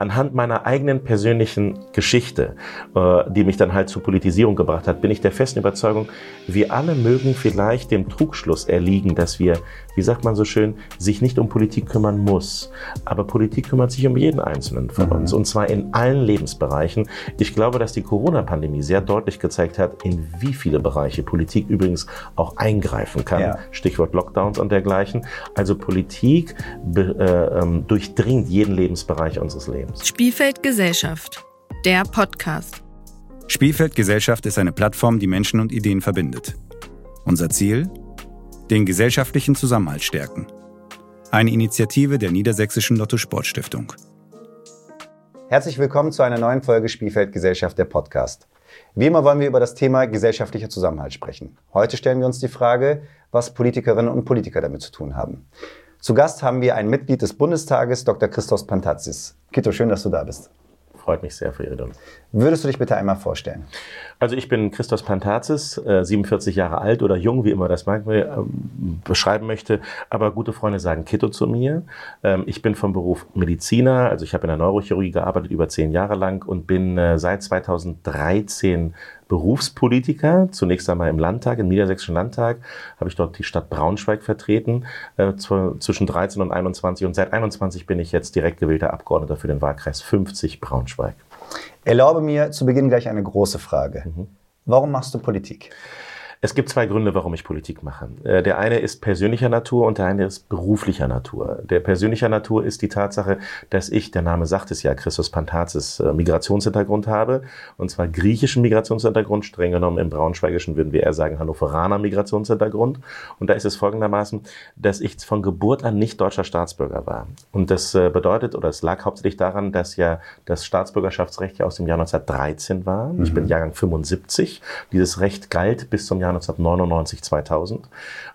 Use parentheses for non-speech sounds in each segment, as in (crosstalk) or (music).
anhand meiner eigenen persönlichen Geschichte, äh, die mich dann halt zur Politisierung gebracht hat, bin ich der festen Überzeugung, wir alle mögen vielleicht dem Trugschluss erliegen, dass wir, wie sagt man so schön, sich nicht um Politik kümmern muss. Aber Politik kümmert sich um jeden Einzelnen von mhm. uns und zwar in allen Lebensbereichen. Ich glaube, dass die Corona-Pandemie sehr deutlich gezeigt hat, in wie viele Bereiche Politik übrigens auch eingreifen kann. Ja. Stichwort Lockdowns und dergleichen. Also Politik äh, ähm, durchdringt jeden Lebensbereich unseres Lebens. Spielfeld Gesellschaft, der Podcast. Spielfeld Gesellschaft ist eine Plattform, die Menschen und Ideen verbindet. Unser Ziel? Den gesellschaftlichen Zusammenhalt stärken. Eine Initiative der Niedersächsischen Lotto Sportstiftung. Herzlich willkommen zu einer neuen Folge Spielfeld Gesellschaft, der Podcast. Wie immer wollen wir über das Thema gesellschaftlicher Zusammenhalt sprechen. Heute stellen wir uns die Frage, was Politikerinnen und Politiker damit zu tun haben. Zu Gast haben wir ein Mitglied des Bundestages, Dr. Christos Pantazis. Kito, schön, dass du da bist. Freut mich sehr für Ihre Rede. Würdest du dich bitte einmal vorstellen? Also ich bin Christos Pantazis, 47 Jahre alt oder jung, wie immer das manchmal ähm, beschreiben möchte. Aber gute Freunde sagen Kito zu mir. Ähm, ich bin vom Beruf Mediziner, also ich habe in der Neurochirurgie gearbeitet über zehn Jahre lang und bin äh, seit 2013 Berufspolitiker, zunächst einmal im Landtag, im Niedersächsischen Landtag, habe ich dort die Stadt Braunschweig vertreten, äh, zwischen 13 und 21 und seit 21 bin ich jetzt direkt gewählter Abgeordneter für den Wahlkreis 50 Braunschweig. Erlaube mir zu Beginn gleich eine große Frage. Mhm. Warum machst du Politik? Es gibt zwei Gründe, warum ich Politik mache. Äh, der eine ist persönlicher Natur und der eine ist beruflicher Natur. Der persönlicher Natur ist die Tatsache, dass ich, der Name sagt es ja, Christus Pantazis, äh, Migrationshintergrund habe. Und zwar griechischen Migrationshintergrund, streng genommen im Braunschweigischen würden wir eher sagen Hannoveraner Migrationshintergrund. Und da ist es folgendermaßen, dass ich von Geburt an nicht deutscher Staatsbürger war. Und das äh, bedeutet, oder es lag hauptsächlich daran, dass ja das Staatsbürgerschaftsrecht ja aus dem Jahr 1913 war. Ich bin mhm. Jahrgang 75. Dieses Recht galt bis zum Jahr 1999, 2000.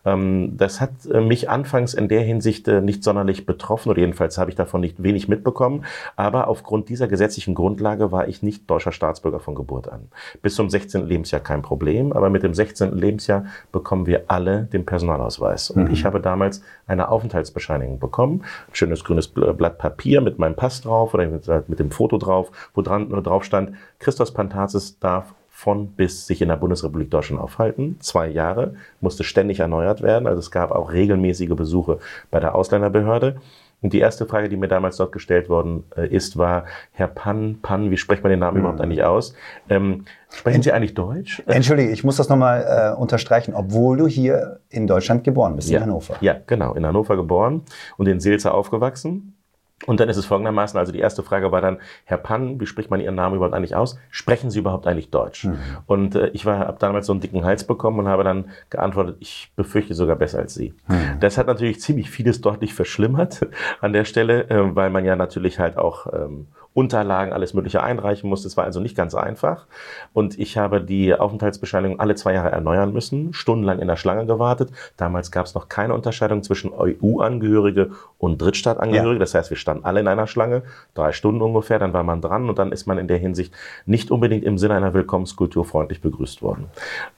Ähm, das hat äh, mich anfangs in der Hinsicht äh, nicht sonderlich betroffen oder jedenfalls habe ich davon nicht wenig mitbekommen. Aber aufgrund dieser gesetzlichen Grundlage war ich nicht deutscher Staatsbürger von Geburt an. Bis zum 16. Lebensjahr kein Problem, aber mit dem 16. Lebensjahr bekommen wir alle den Personalausweis. Und mhm. ich habe damals eine Aufenthaltsbescheinigung bekommen, ein schönes grünes Blatt Papier mit meinem Pass drauf oder mit dem Foto drauf, wo dran, drauf stand, Christos Pantazis darf von bis sich in der Bundesrepublik Deutschland aufhalten. Zwei Jahre, musste ständig erneuert werden. Also es gab auch regelmäßige Besuche bei der Ausländerbehörde. Und die erste Frage, die mir damals dort gestellt worden äh, ist, war, Herr Pan, Pan, wie spricht man den Namen überhaupt eigentlich aus? Ähm, sprechen Sie eigentlich Deutsch? Entschuldige, ich muss das nochmal äh, unterstreichen, obwohl du hier in Deutschland geboren bist, ja, in Hannover. Ja, genau, in Hannover geboren und in Silze aufgewachsen. Und dann ist es folgendermaßen, also die erste Frage war dann, Herr Pann, wie spricht man Ihren Namen überhaupt eigentlich aus? Sprechen Sie überhaupt eigentlich Deutsch? Mhm. Und äh, ich war, habe damals so einen dicken Hals bekommen und habe dann geantwortet, ich befürchte sogar besser als Sie. Mhm. Das hat natürlich ziemlich vieles deutlich verschlimmert an der Stelle, äh, weil man ja natürlich halt auch ähm, Unterlagen, alles Mögliche einreichen musste. Es war also nicht ganz einfach. Und ich habe die Aufenthaltsbescheinigung alle zwei Jahre erneuern müssen, stundenlang in der Schlange gewartet. Damals gab es noch keine Unterscheidung zwischen EU-Angehörige und Drittstaatangehörige. Ja. Das heißt, wir standen alle in einer Schlange, drei Stunden ungefähr, dann war man dran und dann ist man in der Hinsicht nicht unbedingt im Sinne einer Willkommenskultur freundlich begrüßt worden.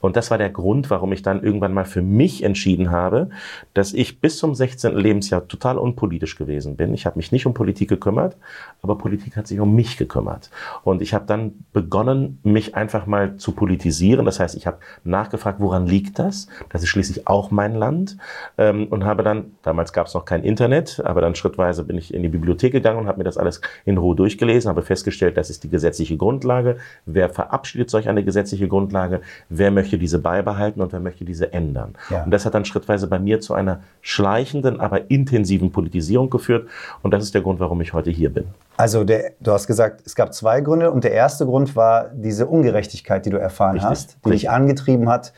Und das war der Grund, warum ich dann irgendwann mal für mich entschieden habe, dass ich bis zum 16. Lebensjahr total unpolitisch gewesen bin. Ich habe mich nicht um Politik gekümmert, aber Politik hat sich um mich gekümmert. Und ich habe dann begonnen, mich einfach mal zu politisieren. Das heißt, ich habe nachgefragt, woran liegt das? Das ist schließlich auch mein Land. Ähm, und habe dann, damals gab es noch kein Internet, aber dann schrittweise bin ich in die Bibliothek gegangen und habe mir das alles in Ruhe durchgelesen, habe festgestellt, das ist die gesetzliche Grundlage. Wer verabschiedet solch eine gesetzliche Grundlage? Wer möchte diese beibehalten und wer möchte diese ändern? Ja. Und das hat dann schrittweise bei mir zu einer schleichenden, aber intensiven Politisierung geführt. Und das ist der Grund, warum ich heute hier bin. Also der, du hast gesagt, es gab zwei Gründe und der erste Grund war diese Ungerechtigkeit, die du erfahren Richtig. hast, die Richtig. dich angetrieben hat,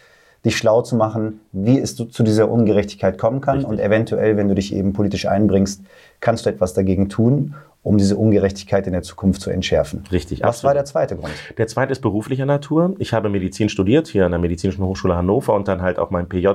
dich schlau zu machen, wie es zu dieser Ungerechtigkeit kommen kann Richtig. und eventuell, wenn du dich eben politisch einbringst, kannst du etwas dagegen tun, um diese Ungerechtigkeit in der Zukunft zu entschärfen. Richtig. Was absolut. war der zweite Grund? Der zweite ist beruflicher Natur. Ich habe Medizin studiert hier an der Medizinischen Hochschule Hannover und dann halt auch mein PJ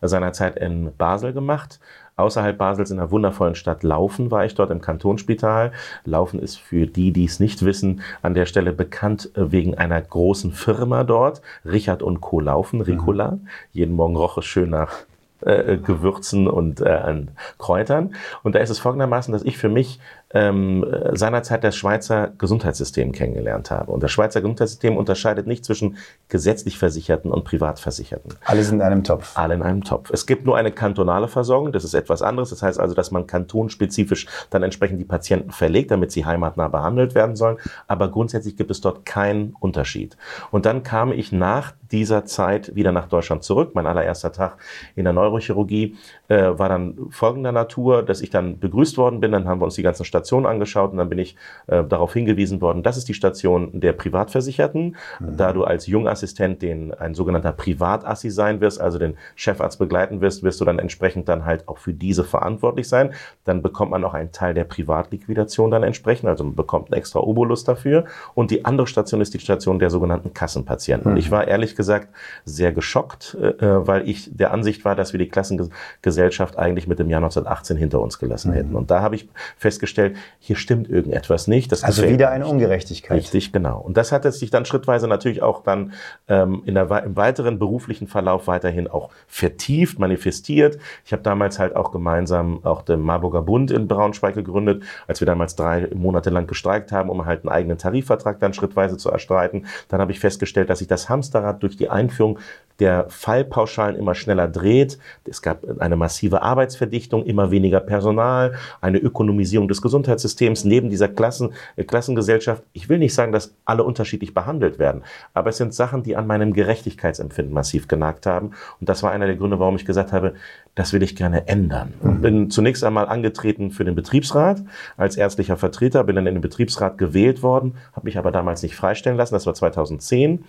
seinerzeit in Basel gemacht außerhalb Basels in der wundervollen Stadt Laufen war ich dort im Kantonsspital. Laufen ist für die, die es nicht wissen, an der Stelle bekannt äh, wegen einer großen Firma dort. Richard und Co. Laufen, Ricola. Mhm. Jeden Morgen roch es schön nach äh, Gewürzen und äh, an Kräutern. Und da ist es folgendermaßen, dass ich für mich ähm, seinerzeit das Schweizer Gesundheitssystem kennengelernt habe. Und das Schweizer Gesundheitssystem unterscheidet nicht zwischen gesetzlich Versicherten und Privatversicherten. Alle sind in einem Topf. Alle in einem Topf. Es gibt nur eine kantonale Versorgung, das ist etwas anderes. Das heißt also, dass man kantonspezifisch dann entsprechend die Patienten verlegt, damit sie heimatnah behandelt werden sollen. Aber grundsätzlich gibt es dort keinen Unterschied. Und dann kam ich nach dieser Zeit wieder nach Deutschland zurück. Mein allererster Tag in der Neurochirurgie äh, war dann folgender Natur, dass ich dann begrüßt worden bin. Dann haben wir uns die ganzen Stationen angeschaut und dann bin ich äh, darauf hingewiesen worden, das ist die Station der Privatversicherten. Mhm. Da du als Jungassistent den ein sogenannter Privatassi sein wirst, also den Chefarzt begleiten wirst, wirst du dann entsprechend dann halt auch für diese verantwortlich sein. Dann bekommt man auch einen Teil der Privatliquidation dann entsprechend, also man bekommt einen extra Obolus dafür. Und die andere Station ist die Station der sogenannten Kassenpatienten. Mhm. Ich war ehrlich gesagt sehr geschockt, äh, äh, weil ich der Ansicht war, dass wir die Klassengesellschaft eigentlich mit dem Jahr 1918 hinter uns gelassen mhm. hätten. Und da habe ich festgestellt, hier stimmt irgendetwas nicht. Also wieder eine Ungerechtigkeit. Richtig, genau. Und das hat sich dann schrittweise natürlich auch dann ähm, in der, im weiteren beruflichen Verlauf weiterhin auch vertieft, manifestiert. Ich habe damals halt auch gemeinsam auch den Marburger Bund in Braunschweig gegründet, als wir damals drei Monate lang gestreikt haben, um halt einen eigenen Tarifvertrag dann schrittweise zu erstreiten. Dann habe ich festgestellt, dass sich das Hamsterrad durch durch die Einführung der Fallpauschalen immer schneller dreht. Es gab eine massive Arbeitsverdichtung, immer weniger Personal, eine Ökonomisierung des Gesundheitssystems neben dieser Klassen, äh, Klassengesellschaft. Ich will nicht sagen, dass alle unterschiedlich behandelt werden, aber es sind Sachen, die an meinem Gerechtigkeitsempfinden massiv genagt haben. Und das war einer der Gründe, warum ich gesagt habe, das will ich gerne ändern. Mhm. Bin zunächst einmal angetreten für den Betriebsrat als ärztlicher Vertreter, bin dann in den Betriebsrat gewählt worden, habe mich aber damals nicht freistellen lassen, das war 2010.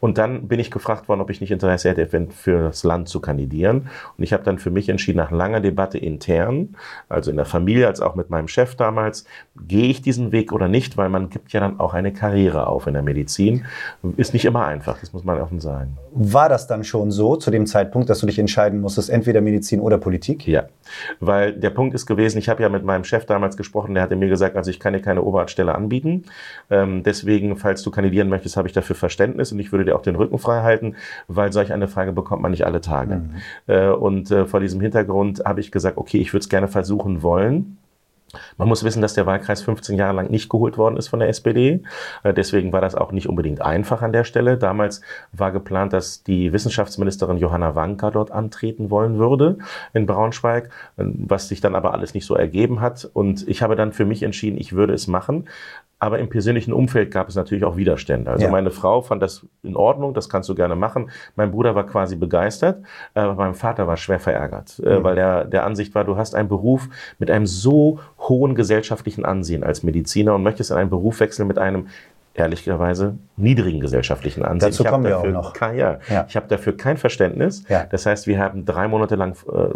Und dann bin ich gefragt worden, ob ich nicht Interesse hätte, für das Land zu kandidieren. Und ich habe dann für mich entschieden, nach langer Debatte intern, also in der Familie als auch mit meinem Chef damals, gehe ich diesen Weg oder nicht, weil man gibt ja dann auch eine Karriere auf in der Medizin. Ist nicht immer einfach, das muss man offen sagen. War das dann schon so zu dem Zeitpunkt, dass du dich entscheiden musstest, entweder Medizin Medizin oder Politik? Ja, weil der Punkt ist gewesen, ich habe ja mit meinem Chef damals gesprochen, der hatte mir gesagt, also ich kann dir keine Oberarztstelle anbieten. Ähm, deswegen, falls du kandidieren möchtest, habe ich dafür Verständnis und ich würde dir auch den Rücken frei halten, weil solch eine Frage bekommt man nicht alle Tage. Mhm. Äh, und äh, vor diesem Hintergrund habe ich gesagt, okay, ich würde es gerne versuchen wollen. Man muss wissen, dass der Wahlkreis 15 Jahre lang nicht geholt worden ist von der SPD. Äh, deswegen war das auch nicht unbedingt einfach an der Stelle. Damals war geplant, dass die Wissenschaftsministerin Johanna Wanka dort antreten wollen würde in Braunschweig, äh, was sich dann aber alles nicht so ergeben hat. Und ich habe dann für mich entschieden, ich würde es machen. Aber im persönlichen Umfeld gab es natürlich auch Widerstände. Also ja. meine Frau fand das in Ordnung, das kannst du gerne machen. Mein Bruder war quasi begeistert, aber mein Vater war schwer verärgert, äh, mhm. weil er der Ansicht war, du hast einen Beruf mit einem so hohen gesellschaftlichen Ansehen als Mediziner und möchtest in einen Beruf wechseln mit einem ehrlicherweise niedrigen gesellschaftlichen Ansehen. Dazu kommen wir auch noch. Kein, ja, ja. Ich habe dafür kein Verständnis. Ja. Das heißt, wir haben drei Monate lang äh,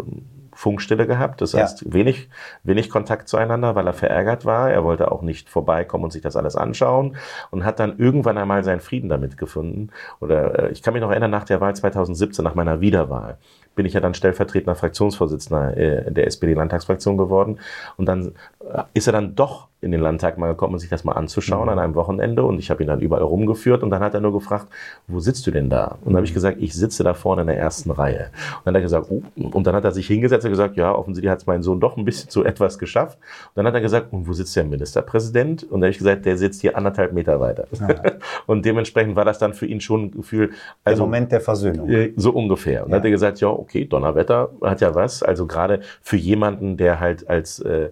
Funkstille gehabt. Das heißt, ja. wenig, wenig Kontakt zueinander, weil er verärgert war. Er wollte auch nicht vorbeikommen und sich das alles anschauen und hat dann irgendwann einmal seinen Frieden damit gefunden. Oder äh, ich kann mich noch erinnern, nach der Wahl 2017, nach meiner Wiederwahl, bin ich ja dann stellvertretender Fraktionsvorsitzender äh, der SPD-Landtagsfraktion geworden. Und dann äh, ist er dann doch in den Landtag mal gekommen, um sich das mal anzuschauen mhm. an einem Wochenende. Und ich habe ihn dann überall rumgeführt. Und dann hat er nur gefragt, wo sitzt du denn da? Und dann habe ich gesagt, ich sitze da vorne in der ersten Reihe. Und dann hat er gesagt, oh. und dann hat er sich hingesetzt und gesagt, ja, offensichtlich hat es mein Sohn doch ein bisschen zu etwas geschafft. Und dann hat er gesagt, und wo sitzt der Ministerpräsident? Und dann habe ich gesagt, der sitzt hier anderthalb Meter weiter. Ja. (laughs) und dementsprechend war das dann für ihn schon ein Gefühl. Also, der Moment der Versöhnung. Äh, so ungefähr. Und ja. dann hat er gesagt, ja, okay, Donnerwetter hat ja was. Also gerade für jemanden, der halt als äh,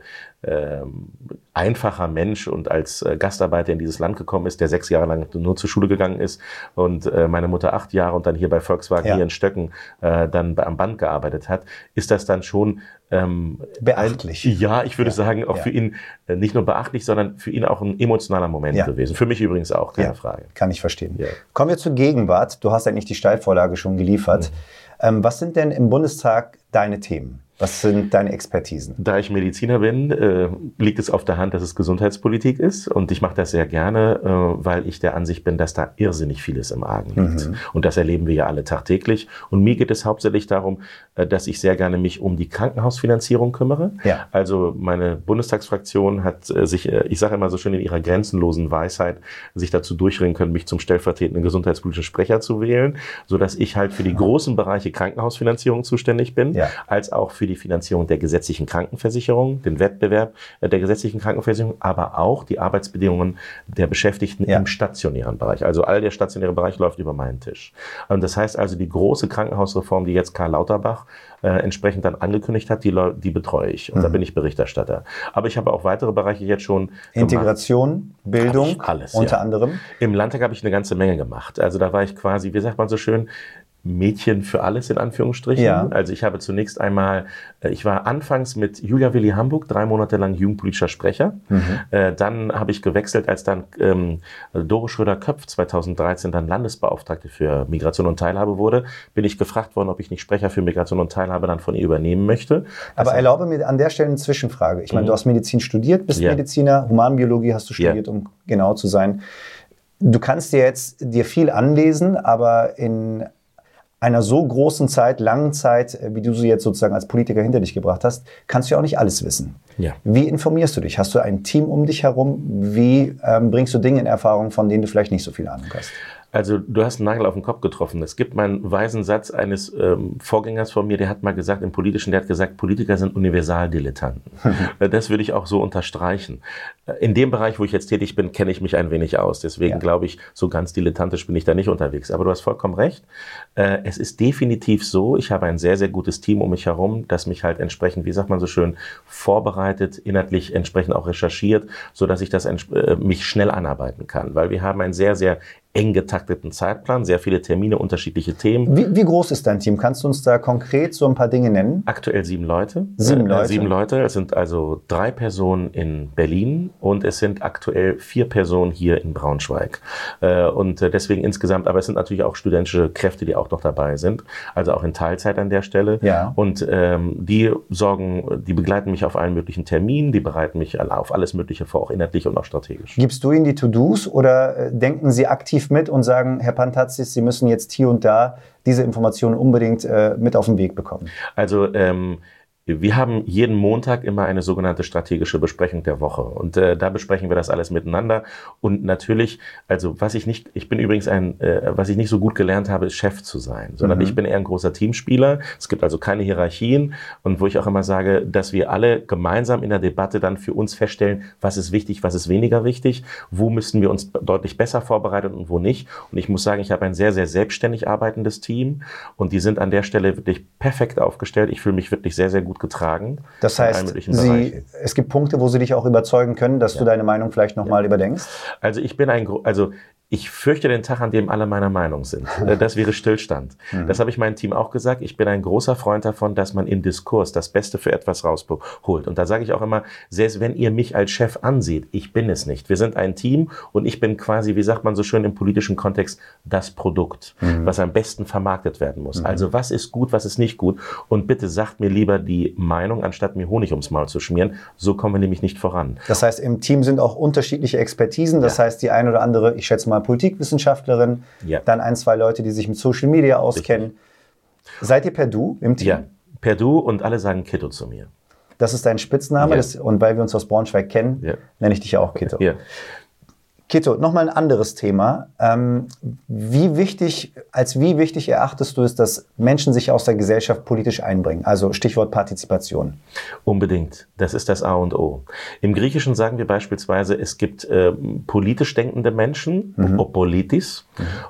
einfacher Mensch und als äh, Gastarbeiter in dieses Land gekommen ist, der sechs Jahre lang nur zur Schule gegangen ist und äh, meine Mutter acht Jahre und dann hier bei Volkswagen ja. hier in Stöcken äh, dann am Band gearbeitet hat, ist das dann schon ähm, beachtlich. Ein, ja, ich würde ja. sagen, auch ja. für ihn nicht nur beachtlich, sondern für ihn auch ein emotionaler Moment gewesen. Für mich übrigens auch, keine Frage. Kann ich verstehen. Kommen wir zur Gegenwart. Du hast eigentlich die Steilvorlage schon geliefert. Mhm. Ähm, was sind denn im Bundestag deine Themen? Was sind deine Expertisen? Da ich Mediziner bin, äh, liegt es auf der Hand, dass es Gesundheitspolitik ist. Und ich mache das sehr gerne, äh, weil ich der Ansicht bin, dass da irrsinnig vieles im Argen liegt. Mhm. Und das erleben wir ja alle tagtäglich. Und mir geht es hauptsächlich darum, dass ich sehr gerne mich um die Krankenhausfinanzierung kümmere. Ja. Also meine Bundestagsfraktion hat äh, sich, äh, ich sage immer so schön in ihrer grenzenlosen Weisheit, sich dazu durchringen können, mich zum stellvertretenden gesundheitspolitischen Sprecher zu wählen, so dass ich halt für die großen Bereiche Krankenhausfinanzierung zuständig bin, Ja. als auch für die Finanzierung der gesetzlichen Krankenversicherung, den Wettbewerb äh, der gesetzlichen Krankenversicherung, aber auch die Arbeitsbedingungen der Beschäftigten Ja. im stationären Bereich. Also all der stationäre Bereich läuft über meinen Tisch. Und das heißt also, die große Krankenhausreform, die jetzt Karl Lauterbach äh, entsprechend dann angekündigt hat, die, lau- die betreue ich. Und da bin ich Berichterstatter. Aber ich habe auch weitere Bereiche jetzt schon gemacht. Integration, Bildung, Hab ich alles, unter ja. anderem. Im Landtag habe ich eine ganze Menge gemacht. Also da war ich quasi, wie sagt man so schön, Mädchen für alles in Anführungsstrichen. Ja. Also ich habe zunächst einmal, äh, ich war anfangs mit Julia Willi Hamburg drei Monate lang jugendpolitischer Sprecher. Äh, dann habe ich gewechselt, als dann ähm, Dore Schröder-Köpf 2013 dann Landesbeauftragte für Migration und Teilhabe wurde, bin ich gefragt worden, ob ich nicht Sprecher für Migration und Teilhabe dann von ihr übernehmen möchte. Aber erlaube mir an der Stelle eine Zwischenfrage. Ich meine, du hast Medizin studiert, bist Mhm. Ja. Mediziner, Humanbiologie hast du studiert, um genau zu sein. Du kannst dir jetzt dir viel anlesen, aber in einer so großen Zeit, langen Zeit, äh, wie du sie jetzt sozusagen als Politiker hinter dich gebracht hast, kannst du ja auch nicht alles wissen. Ja. Wie informierst du dich? Hast du ein Team um dich herum? Wie ähm, bringst du Dinge in Erfahrung, von denen du vielleicht nicht so viel Ahnung hast? Also du hast einen Nagel auf den Kopf getroffen. Es gibt meinen weisen Satz eines ähm, Vorgängers von mir, der hat mal gesagt, im Politischen, der hat gesagt, Politiker sind Universaldilettanten. (laughs) Äh, das würde ich auch so unterstreichen. Äh, In dem Bereich, wo ich jetzt tätig bin, kenne ich mich ein wenig aus. Deswegen Ja. glaube ich, so ganz dilettantisch bin ich da nicht unterwegs. Aber du hast vollkommen recht. Äh, Es ist definitiv so, ich habe ein sehr, sehr gutes Team um mich herum, das mich halt entsprechend, wie sagt man so schön, vorbereitet, inhaltlich entsprechend auch recherchiert, so dass ich das äh, mich schnell anarbeiten kann. Weil wir haben einen sehr, sehr eng getakteten Zeitplan, sehr viele Termine, unterschiedliche Themen. Wie, wie groß ist dein Team? Kannst du uns da konkret so ein paar Dinge nennen? Aktuell sieben Leute. Sieben Äh, Leute. Sieben Leute. Es sind also drei Personen in Berlin und es sind aktuell vier Personen hier in Braunschweig. Äh, Und äh, deswegen insgesamt, aber es sind natürlich auch studentische Kräfte, die auch noch dabei sind. Also auch in Teilzeit an der Stelle. Ja. Und ähm, die sorgen, die begleiten mich auf allen möglichen Terminen, die bereiten mich auf alles Mögliche vor, auch inhaltlich und auch strategisch. Gibst du ihnen die To-Dos oder äh, denken sie aktiv mit und sagen, Herr Pantazis, Sie müssen jetzt hier und da diese Informationen unbedingt äh, mit auf den Weg bekommen? Also ähm, wir haben jeden Montag immer eine sogenannte strategische Besprechung der Woche. Und äh, da besprechen wir das alles miteinander. Und natürlich, also was ich nicht, ich bin übrigens ein, äh, was ich nicht so gut gelernt habe, ist Chef zu sein, sondern ich bin eher ein großer Teamspieler. Es gibt also keine Hierarchien. Und wo ich auch immer sage, dass wir alle gemeinsam in der Debatte dann für uns feststellen, was ist wichtig, was ist weniger wichtig, wo müssen wir uns deutlich besser vorbereiten und wo nicht. Und ich muss sagen, ich habe ein sehr, sehr selbstständig arbeitendes Team. Und die sind an der Stelle wirklich perfekt aufgestellt. Ich fühle mich wirklich sehr, sehr gut getragen. Das heißt, sie, es gibt Punkte, wo sie dich auch überzeugen können, dass du deine Meinung vielleicht nochmal überdenkst. Also ich bin ein, also ich fürchte den Tag, an dem alle meiner Meinung sind. Äh, (laughs) Das wäre Stillstand. Das habe ich meinem Team auch gesagt. Ich bin ein großer Freund davon, dass man im Diskurs das Beste für etwas rausholt. Und da sage ich auch immer, selbst wenn ihr mich als Chef ansieht, ich bin es nicht. Wir sind ein Team und ich bin quasi, wie sagt man so schön im politischen Kontext, das Produkt, was am besten vermarktet werden muss. Also was ist gut, was ist nicht gut. Und bitte sagt mir lieber die Meinung, anstatt mir Honig ums Maul zu schmieren. So kommen wir nämlich nicht voran. Das heißt, im Team sind auch unterschiedliche Expertisen. Das Ja. heißt, die eine oder andere, ich schätze mal Politikwissenschaftlerin, Ja. dann ein, zwei Leute, die sich mit Social Media auskennen. Seid ihr per Du im Team? Ja, per Du und alle sagen Kitto zu mir. Das ist dein Spitzname. Ja. Das, und weil wir uns aus Braunschweig kennen, Ja. nenne ich dich ja auch Kito. Ja. Kito, nochmal ein anderes Thema. Ähm, wie wichtig, als wie wichtig erachtest du es, dass Menschen sich aus der Gesellschaft politisch einbringen? Also Stichwort Partizipation. Unbedingt. Das ist das A und O. Im Griechischen sagen wir beispielsweise, es gibt ähm, politisch denkende Menschen, Opolitis,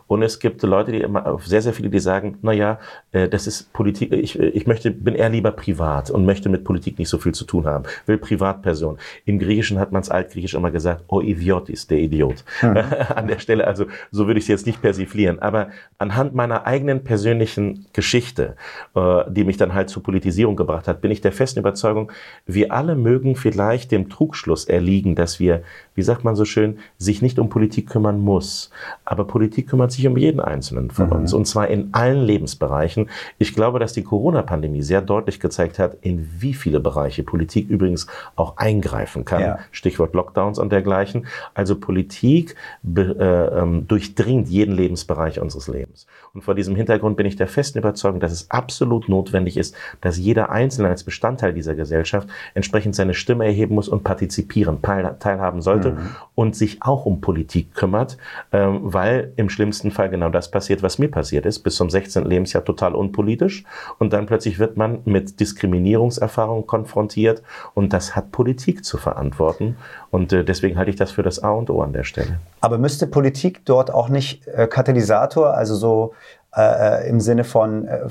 und es gibt Leute, die immer, sehr, sehr viele, die sagen, na ja, äh, das ist Politik, ich, ich möchte, bin eher lieber privat und möchte mit Politik nicht so viel zu tun haben, will Privatperson. Im Griechischen hat man es altgriechisch immer gesagt, o idiotis, der Idiot. (laughs) An der Stelle, also so würde ich es jetzt nicht persiflieren, aber anhand meiner eigenen persönlichen Geschichte, äh, die mich dann halt zur Politisierung gebracht hat, bin ich der festen Überzeugung, wir alle mögen vielleicht dem Trugschluss erliegen, dass wir, wie sagt man so schön, sich nicht um Politik kümmern muss. Aber Politik kümmert sich um jeden Einzelnen von uns und zwar in allen Lebensbereichen. Ich glaube, dass die Corona-Pandemie sehr deutlich gezeigt hat, in wie viele Bereiche Politik übrigens auch eingreifen kann. Ja. Stichwort Lockdowns und dergleichen. Also Politik be, äh, ähm, durchdringt jeden Lebensbereich unseres Lebens. Und vor diesem Hintergrund bin ich der festen Überzeugung, dass es absolut notwendig ist, dass jeder Einzelne als Bestandteil dieser Gesellschaft entsprechend seine Stimme erheben muss und partizipieren, teilhaben sollte mhm. und sich auch um Politik kümmert, ähm, weil im schlimmsten Fall genau das passiert, was mir passiert ist, bis zum 16. Lebensjahr total unpolitisch und dann plötzlich wird man mit Diskriminierungserfahrungen konfrontiert und das hat Politik zu verantworten und äh, deswegen halte ich das für das A und O an der Stelle. Aber müsste Politik dort auch nicht äh, Katalysator, also so äh, äh, im Sinne von äh,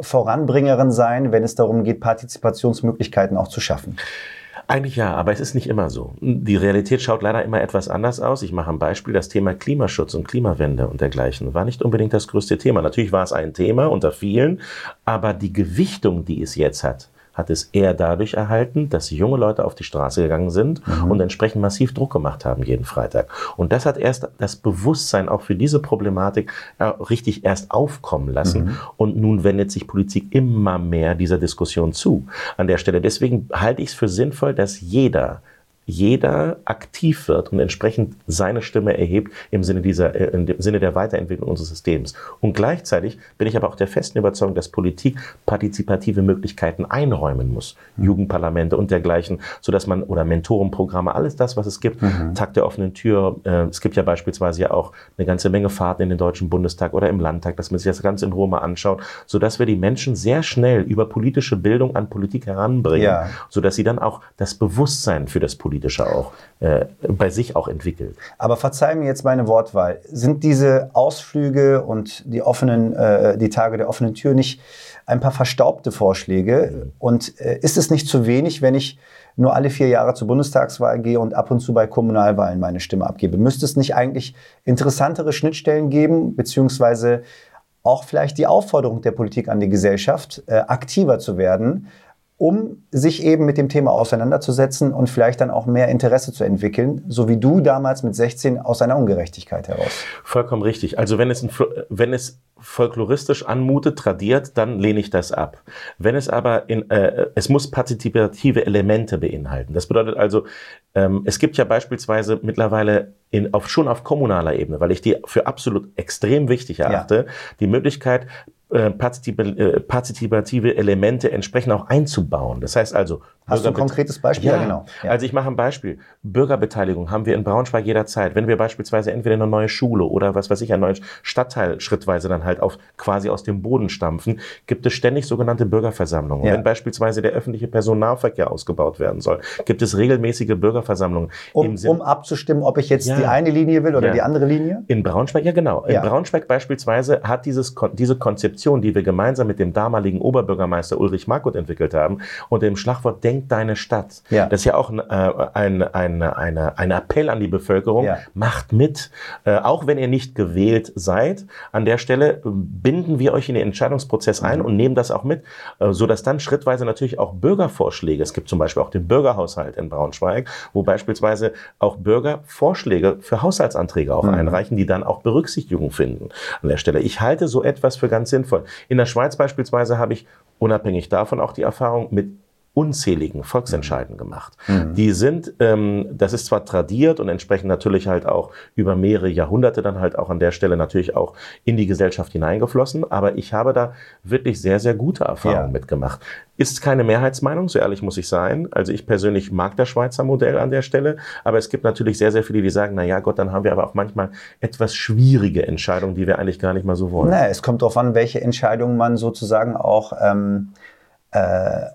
Voranbringerin sein, wenn es darum geht, Partizipationsmöglichkeiten auch zu schaffen? Eigentlich ja, aber es ist nicht immer so. Die Realität schaut leider immer etwas anders aus. Ich mache ein Beispiel. Das Thema Klimaschutz und Klimawende und dergleichen war nicht unbedingt das größte Thema. Natürlich war es ein Thema unter vielen, aber die Gewichtung, die es jetzt hat, hat es eher dadurch erhalten, dass junge Leute auf die Straße gegangen sind mhm. und entsprechend massiv Druck gemacht haben jeden Freitag. Und das hat erst das Bewusstsein auch für diese Problematik äh, richtig erst aufkommen lassen. Mhm. Und nun wendet sich Politik immer mehr dieser Diskussion zu. An der Stelle. Deswegen halte ich es für sinnvoll, dass jeder jeder aktiv wird und entsprechend seine Stimme erhebt im Sinne dieser, äh, im Sinne der Weiterentwicklung unseres Systems. Und gleichzeitig bin ich aber auch der festen Überzeugung, dass Politik partizipative Möglichkeiten einräumen muss. Mhm. Jugendparlamente und dergleichen, so dass man, oder Mentorenprogramme, alles das, was es gibt, mhm. Tag der offenen Tür. Äh, es gibt ja beispielsweise ja auch eine ganze Menge Fahrten in den Deutschen Bundestag oder im Landtag, dass man sich das ganz in Ruhe mal anschaut, so dass wir die Menschen sehr schnell über politische Bildung an Politik heranbringen, ja. so dass sie dann auch das Bewusstsein für das Politische politische auch äh, bei sich auch entwickelt. Aber verzeih mir jetzt meine Wortwahl. Sind diese Ausflüge und die offenen, äh, die Tage der offenen Tür nicht ein paar verstaubte Vorschläge? Mhm. Und äh, ist es nicht zu wenig, wenn ich nur alle vier Jahre zur Bundestagswahl gehe und ab und zu bei Kommunalwahlen meine Stimme abgebe? Müsste es nicht eigentlich interessantere Schnittstellen geben, beziehungsweise auch vielleicht die Aufforderung der Politik an die Gesellschaft, äh, aktiver zu werden, um sich eben mit dem Thema auseinanderzusetzen und vielleicht dann auch mehr Interesse zu entwickeln, so wie du damals mit 16 aus einer Ungerechtigkeit heraus. Vollkommen richtig. Also wenn es, ein, wenn es folkloristisch anmutet, tradiert, dann lehne ich das ab. Wenn es aber in, äh, es muss partizipative Elemente beinhalten. Das bedeutet also, ähm, es gibt ja beispielsweise mittlerweile in, auf, schon auf kommunaler Ebene, weil ich die für absolut extrem wichtig erachte, ja. die Möglichkeit, äh, äh, partizipative Elemente entsprechend auch einzubauen. Das heißt also, Hast du ein konkretes Beispiel? Ja, ja genau. Ja. Also ich mache ein Beispiel. Bürgerbeteiligung haben wir in Braunschweig jederzeit. Wenn wir beispielsweise entweder eine neue Schule oder was weiß ich, einen neuen Stadtteil schrittweise dann halt auf quasi aus dem Boden stampfen, gibt es ständig sogenannte Bürgerversammlungen. Ja. Wenn beispielsweise der öffentliche Personennahverkehr ausgebaut werden soll, gibt es regelmäßige Bürgerversammlungen. Um, um abzustimmen, ob ich jetzt die eine Linie will oder die andere Linie? In Braunschweig, ja genau. In Braunschweig beispielsweise hat dieses, diese Konzeption, die wir gemeinsam mit dem damaligen Oberbürgermeister Ulrich Markut entwickelt haben, unter dem Schlagwort Denk denkt deine Stadt. Ja. Das ist ja auch ein, äh, ein, ein, eine, ein Appell an die Bevölkerung. Ja. Macht mit, äh, auch wenn ihr nicht gewählt seid. An der Stelle binden wir euch in den Entscheidungsprozess ein mhm. und nehmen das auch mit, äh, so dass dann schrittweise natürlich auch Bürgervorschläge. Es gibt zum Beispiel auch den Bürgerhaushalt in Braunschweig, wo beispielsweise auch Bürger Vorschläge für Haushaltsanträge auch mhm. einreichen, die dann auch Berücksichtigung finden an der Stelle. Ich halte so etwas für ganz sinnvoll. In der Schweiz beispielsweise habe ich unabhängig davon auch die Erfahrung mit unzähligen Volksentscheiden gemacht. Mhm. Die sind, ähm, das ist zwar tradiert und entsprechend natürlich halt auch über mehrere Jahrhunderte dann halt auch an der Stelle natürlich auch in die Gesellschaft hineingeflossen, aber ich habe da wirklich sehr, sehr gute Erfahrungen ja. mitgemacht. Ist keine Mehrheitsmeinung, so ehrlich muss ich sein. Also ich persönlich mag das Schweizer Modell an der Stelle, aber es gibt natürlich sehr, sehr viele, die sagen, na ja Gott, dann haben wir aber auch manchmal etwas schwierige Entscheidungen, die wir eigentlich gar nicht mal so wollen. Na, es kommt darauf an, welche Entscheidungen man sozusagen auch ähm, äh,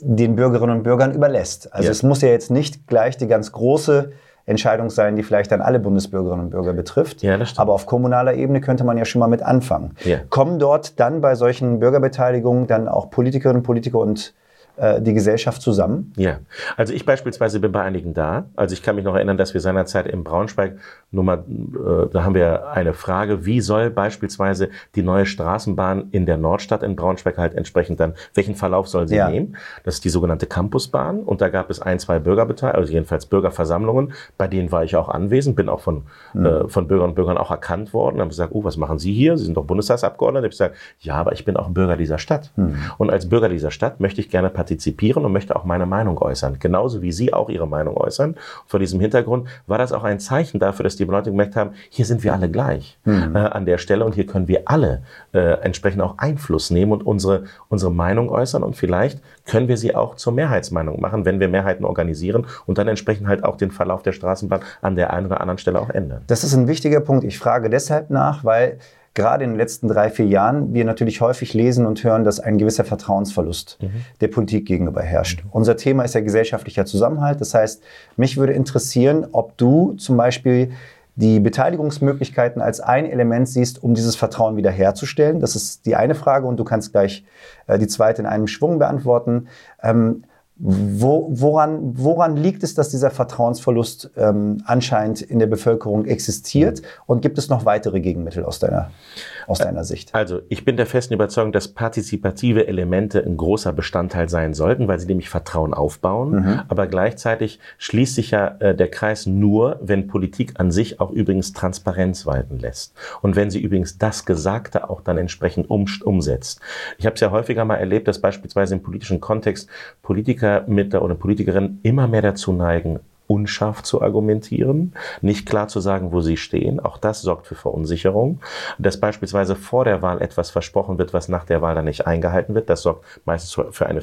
den Bürgerinnen und Bürgern überlässt. Also ja. es muss ja jetzt nicht gleich die ganz große Entscheidung sein, die vielleicht dann alle Bundesbürgerinnen und Bürger betrifft. Ja. Aber auf kommunaler Ebene könnte man ja schon mal mit anfangen. Ja. Kommen dort dann bei solchen Bürgerbeteiligungen dann auch Politikerinnen und Politiker und äh, die Gesellschaft zusammen? Ja, also ich beispielsweise bin bei einigen da. Also ich kann mich noch erinnern, dass wir seinerzeit in Braunschweig nur mal, äh, da haben wir eine Frage, wie soll beispielsweise die neue Straßenbahn in der Nordstadt in Braunschweig halt entsprechend dann, welchen Verlauf soll sie ja. nehmen? Das ist die sogenannte Campusbahn und da gab es ein, zwei Bürgerbeteiligungen, also jedenfalls Bürgerversammlungen, bei denen war ich auch anwesend, bin auch von, mhm. äh, von Bürgern und Bürgern auch erkannt worden, haben gesagt, oh, was machen Sie hier? Sie sind doch Bundestagsabgeordnete. Ich habe gesagt, ja, aber ich bin auch ein Bürger dieser Stadt. Mhm. Und als Bürger dieser Stadt möchte ich gerne partizipieren und möchte auch meine Meinung äußern. Genauso wie Sie auch Ihre Meinung äußern. Vor diesem Hintergrund war das auch ein Zeichen dafür, dass die Leute gemerkt haben, hier sind wir alle gleich mhm. äh, an der Stelle und hier können wir alle äh, entsprechend auch Einfluss nehmen und unsere, unsere Meinung äußern und vielleicht können wir sie auch zur Mehrheitsmeinung machen, wenn wir Mehrheiten organisieren und dann entsprechend halt auch den Verlauf der Straßenbahn an der einen oder anderen Stelle auch ändern. Das ist ein wichtiger Punkt. Ich frage deshalb nach, weil gerade in den letzten drei, vier Jahren wir natürlich häufig lesen und hören, dass ein gewisser Vertrauensverlust mhm. der Politik gegenüber herrscht. Mhm. Unser Thema ist ja gesellschaftlicher Zusammenhalt. Das heißt, mich würde interessieren, ob du zum Beispiel die Beteiligungsmöglichkeiten als ein Element siehst, um dieses Vertrauen wiederherzustellen. Das ist die eine Frage und du kannst gleich äh, die zweite in einem Schwung beantworten. Ähm, wo, woran, woran liegt es, dass dieser Vertrauensverlust ähm, anscheinend in der Bevölkerung existiert? Und gibt es noch weitere Gegenmittel aus deiner, aus deiner Sicht? Also ich bin der festen Überzeugung, dass partizipative Elemente ein großer Bestandteil sein sollten, weil sie nämlich Vertrauen aufbauen. Mhm. Aber gleichzeitig schließt sich ja äh, der Kreis nur, wenn Politik an sich auch übrigens Transparenz walten lässt. Und wenn sie übrigens das Gesagte auch dann entsprechend um, umsetzt. Ich habe es ja häufiger mal erlebt, dass beispielsweise im politischen Kontext Politiker Politiker mit der, oder Politikerinnen immer mehr dazu neigen, unscharf zu argumentieren, nicht klar zu sagen, wo sie stehen. Auch das sorgt für Verunsicherung. Dass beispielsweise vor der Wahl etwas versprochen wird, was nach der Wahl dann nicht eingehalten wird, das sorgt meistens für eine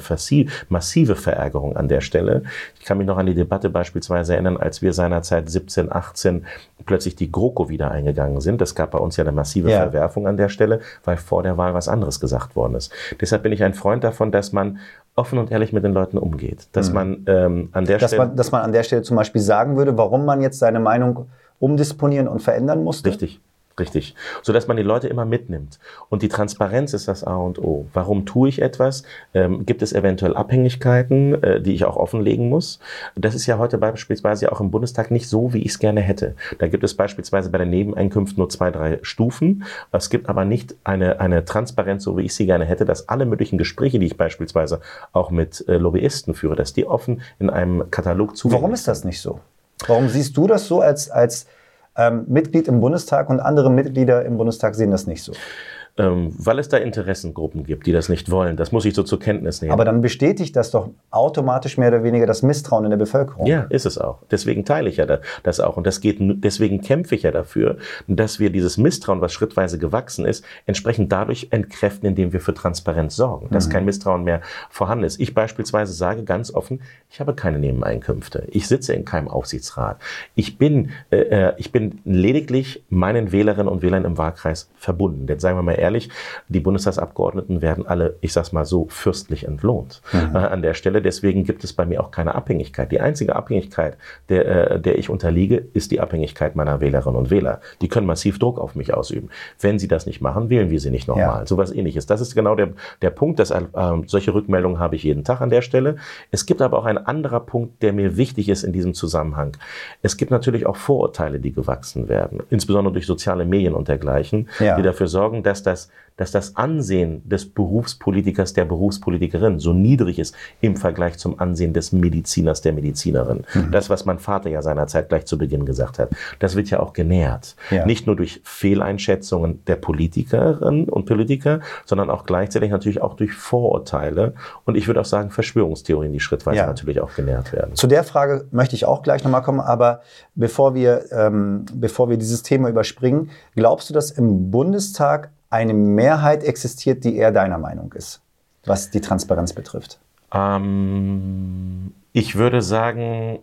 massive Verärgerung an der Stelle. Ich kann mich noch an die Debatte beispielsweise erinnern, als wir seinerzeit 17, 18 plötzlich die GroKo wieder eingegangen sind. Das gab bei uns ja eine massive ja. Verwerfung an der Stelle, weil vor der Wahl was anderes gesagt worden ist. Deshalb bin ich ein Freund davon, dass man offen und ehrlich mit den Leuten umgeht. Dass mhm. man ähm, an der dass Stelle. Man, dass man an der Stelle zum Beispiel sagen würde, warum man jetzt seine Meinung umdisponieren und verändern musste? Richtig. Richtig. So dass man die Leute immer mitnimmt. Und die Transparenz ist das A und O. Warum tue ich etwas? Ähm, gibt es eventuell Abhängigkeiten, äh, die ich auch offenlegen muss? Das ist ja heute beispielsweise auch im Bundestag nicht so, wie ich es gerne hätte. Da gibt es beispielsweise bei den Nebeneinkünften nur zwei, drei Stufen. Es gibt aber nicht eine, eine Transparenz, so wie ich sie gerne hätte, dass alle möglichen Gespräche, die ich beispielsweise auch mit äh, Lobbyisten führe, dass die offen in einem Katalog zu. Warum ist das nicht so? Warum siehst du das so als, als ähm, Mitglied im Bundestag und andere Mitglieder im Bundestag sehen das nicht so weil es da Interessengruppen gibt, die das nicht wollen. Das muss ich so zur Kenntnis nehmen. Aber dann bestätigt das doch automatisch mehr oder weniger das Misstrauen in der Bevölkerung. Ja, ist es auch. Deswegen teile ich ja das auch. Und das geht, deswegen kämpfe ich ja dafür, dass wir dieses Misstrauen, was schrittweise gewachsen ist, entsprechend dadurch entkräften, indem wir für Transparenz sorgen, dass mhm. kein Misstrauen mehr vorhanden ist. Ich beispielsweise sage ganz offen, ich habe keine Nebeneinkünfte. Ich sitze in keinem Aufsichtsrat. Ich bin, äh, äh ich bin lediglich meinen Wählerinnen und Wählern im Wahlkreis verbunden. Denn sagen wir mal ehrlich, die Bundestagsabgeordneten werden alle, ich sag's mal so, fürstlich entlohnt mhm. äh, an der Stelle. Deswegen gibt es bei mir auch keine Abhängigkeit. Die einzige Abhängigkeit, der, äh, der ich unterliege, ist die Abhängigkeit meiner Wählerinnen und Wähler. Die können massiv Druck auf mich ausüben. Wenn sie das nicht machen, wählen wir sie nicht nochmal. Ja. So was ähnliches. Das ist genau der, der Punkt. Dass, äh, solche Rückmeldungen habe ich jeden Tag an der Stelle. Es gibt aber auch ein anderer Punkt, der mir wichtig ist in diesem Zusammenhang. Es gibt natürlich auch Vorurteile, die gewachsen werden, insbesondere durch soziale Medien und dergleichen, ja. die dafür sorgen, dass das das, dass das Ansehen des Berufspolitikers, der Berufspolitikerin so niedrig ist im Vergleich zum Ansehen des Mediziners, der Medizinerin. Mhm. Das, was mein Vater ja seinerzeit gleich zu Beginn gesagt hat, das wird ja auch genährt. Ja. Nicht nur durch Fehleinschätzungen der Politikerinnen und Politiker, sondern auch gleichzeitig natürlich auch durch Vorurteile und ich würde auch sagen Verschwörungstheorien, die schrittweise ja. natürlich auch genährt werden. Zu der Frage möchte ich auch gleich nochmal kommen, aber bevor wir, ähm, bevor wir dieses Thema überspringen, glaubst du, dass im Bundestag eine Mehrheit existiert, die eher deiner Meinung ist, was die Transparenz betrifft? Ähm, ich würde sagen,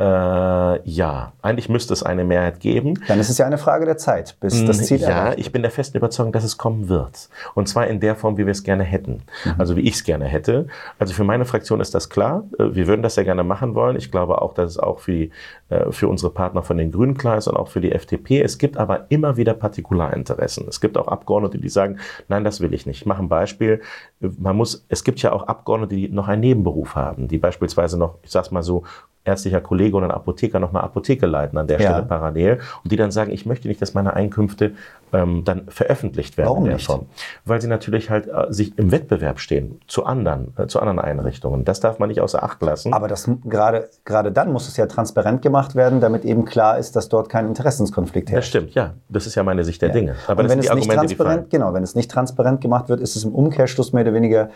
äh, ja, eigentlich müsste es eine Mehrheit geben. Dann ist es ja eine Frage der Zeit, bis das Ziel Ja, erreicht. ich bin der festen Überzeugung, dass es kommen wird. Und zwar in der Form, wie wir es gerne hätten. Mhm. Also wie ich es gerne hätte. Also für meine Fraktion ist das klar. Äh, wir würden das ja gerne machen wollen. Ich glaube auch, dass es auch für, die, äh, für unsere Partner von den Grünen klar ist und auch für die FDP. Es gibt aber immer wieder Partikularinteressen. Es gibt auch Abgeordnete, die sagen, nein, das will ich nicht. Ich mache ein Beispiel. Man muss, es gibt ja auch Abgeordnete, die noch einen Nebenberuf haben, die beispielsweise noch, ich sag's mal so, ärztlicher Kollege oder ein Apotheker noch eine Apotheke leiten an der ja. Stelle parallel und die dann sagen, ich möchte nicht, dass meine Einkünfte ähm, dann veröffentlicht werden Warum nicht? Form. Weil sie natürlich halt äh, sich im Wettbewerb stehen zu anderen, äh, zu anderen Einrichtungen. Das darf man nicht außer Acht lassen. Aber das gerade gerade dann muss es ja transparent gemacht werden, damit eben klar ist, dass dort kein Interessenskonflikt herrscht. Das stimmt, ja. Das ist ja meine Sicht der ja. Dinge. Aber und wenn es nicht transparent, genau, wenn es nicht transparent gemacht wird, ist es im Umkehrschluss mehr oder weniger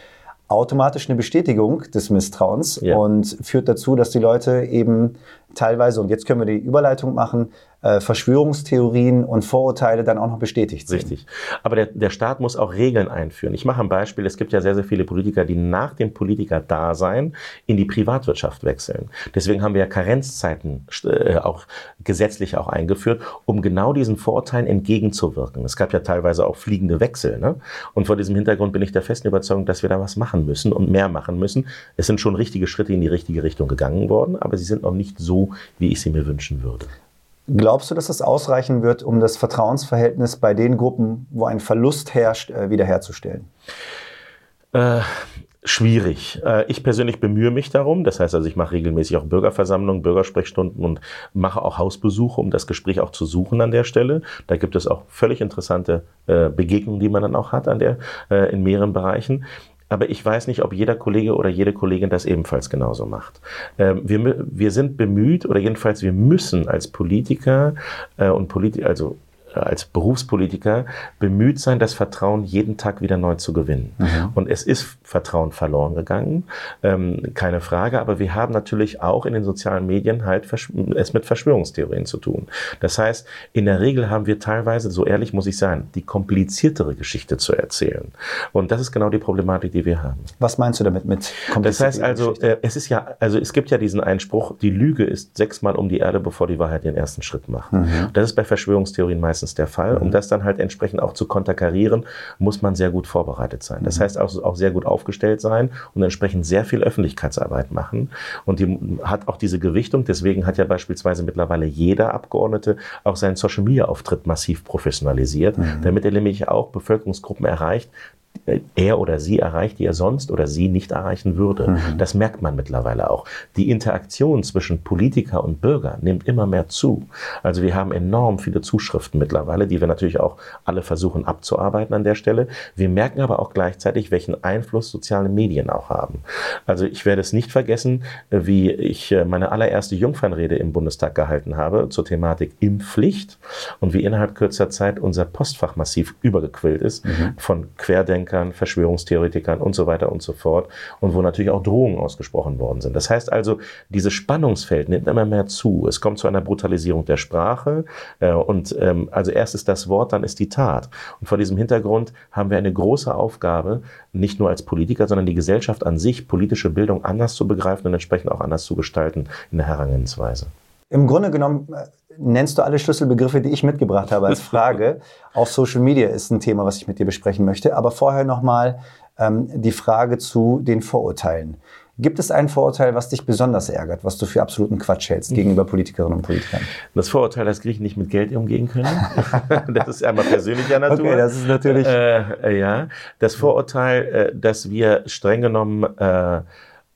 automatisch eine Bestätigung des Misstrauens ja. und führt dazu, dass die Leute eben teilweise, und jetzt können wir die Überleitung machen, äh, Verschwörungstheorien und Vorurteile dann auch noch bestätigt sind. Richtig. Aber der, der Staat muss auch Regeln einführen. Ich mache ein Beispiel. Es gibt ja sehr, sehr viele Politiker, die nach dem Politiker-Dasein in die Privatwirtschaft wechseln. Deswegen haben wir ja Karenzzeiten äh, auch gesetzlich auch eingeführt, um genau diesen Vorurteilen entgegenzuwirken. Es gab ja teilweise auch fliegende Wechsel. Ne? Und vor diesem Hintergrund bin ich der festen Überzeugung, dass wir da was machen müssen und mehr machen müssen. Es sind schon richtige Schritte in die richtige Richtung gegangen worden, aber sie sind noch nicht so, wie ich sie mir wünschen würde. Glaubst du, dass das ausreichen wird, um das Vertrauensverhältnis bei den Gruppen, wo ein Verlust herrscht, äh, wiederherzustellen? Äh, schwierig. Äh, ich persönlich bemühe mich darum. Das heißt also, ich mache regelmäßig auch Bürgerversammlungen, Bürgersprechstunden und mache auch Hausbesuche, um das Gespräch auch zu suchen an der Stelle. Da gibt es auch völlig interessante äh, Begegnungen, die man dann auch hat an der, in mehreren Bereichen. Aber ich weiß nicht, ob jeder Kollege oder jede Kollegin das ebenfalls genauso macht. Ähm, wir, wir sind bemüht, oder jedenfalls wir müssen als Politiker äh, und Politiker, also als Berufspolitiker bemüht sein, das Vertrauen jeden Tag wieder neu zu gewinnen. Mhm. Und es ist Vertrauen verloren gegangen, ähm, keine Frage. Aber wir haben natürlich auch in den sozialen Medien halt es mit Verschwörungstheorien zu tun. Das heißt, in der Regel haben wir teilweise, so ehrlich muss ich sein, die kompliziertere Geschichte zu erzählen. Und das ist genau die Problematik, die wir haben. Was meinst du damit mit Das heißt also, äh, es ist ja, also es gibt ja diesen Einspruch, die Lüge ist sechsmal um die Erde, bevor die Wahrheit den ersten Schritt macht. Mhm. Das ist bei Verschwörungstheorien meistens meistens der Fall. Um mhm. das dann halt entsprechend auch zu konterkarieren, muss man sehr gut vorbereitet sein. Das mhm. heißt auch, auch sehr gut aufgestellt sein und entsprechend sehr viel Öffentlichkeitsarbeit machen. Und die hat auch diese Gewichtung. Deswegen hat ja beispielsweise mittlerweile jeder Abgeordnete auch seinen Social Media Auftritt massiv professionalisiert, mhm. damit er nämlich auch Bevölkerungsgruppen erreicht, er oder sie erreicht, die er sonst oder sie nicht erreichen würde. Mhm. Das merkt man mittlerweile auch. Die Interaktion zwischen Politiker und Bürger nimmt immer mehr zu. Also wir haben enorm viele Zuschriften mittlerweile, die wir natürlich auch alle versuchen abzuarbeiten an der Stelle. Wir merken aber auch gleichzeitig, welchen Einfluss soziale Medien auch haben. Also ich werde es nicht vergessen, wie ich äh, meine allererste Jungfernrede im Bundestag gehalten habe zur Thematik Impfpflicht und wie innerhalb kürzer Zeit unser Postfach massiv übergequillt ist mhm. von Querdenkern Querdenkern, Verschwörungstheoretikern und so weiter und so fort und wo natürlich auch Drohungen ausgesprochen worden sind. Das heißt also, dieses Spannungsfeld nimmt immer mehr zu. Es kommt zu einer Brutalisierung der Sprache äh, und ähm, also erst ist das Wort, dann ist die Tat. Und vor diesem Hintergrund haben wir eine große Aufgabe, nicht nur als Politiker, sondern die Gesellschaft an sich, politische Bildung anders zu begreifen und entsprechend auch anders zu gestalten in der Herangehensweise. Im Grunde genommen äh, nennst du alle Schlüsselbegriffe, die ich mitgebracht habe als (laughs) Frage. Auch Social Media ist ein Thema, was ich mit dir besprechen möchte. Aber vorher nochmal ähm, die Frage zu den Vorurteilen. Gibt es ein Vorurteil, was dich besonders ärgert, was du für absoluten Quatsch hältst gegenüber Politikerinnen und Politikern? Das Vorurteil, dass Griechen nicht mit Geld umgehen können. (laughs) das ist einmal persönlicher Natur. Okay, das ist natürlich. Äh, äh, ja, das Vorurteil, äh, dass wir streng genommen äh,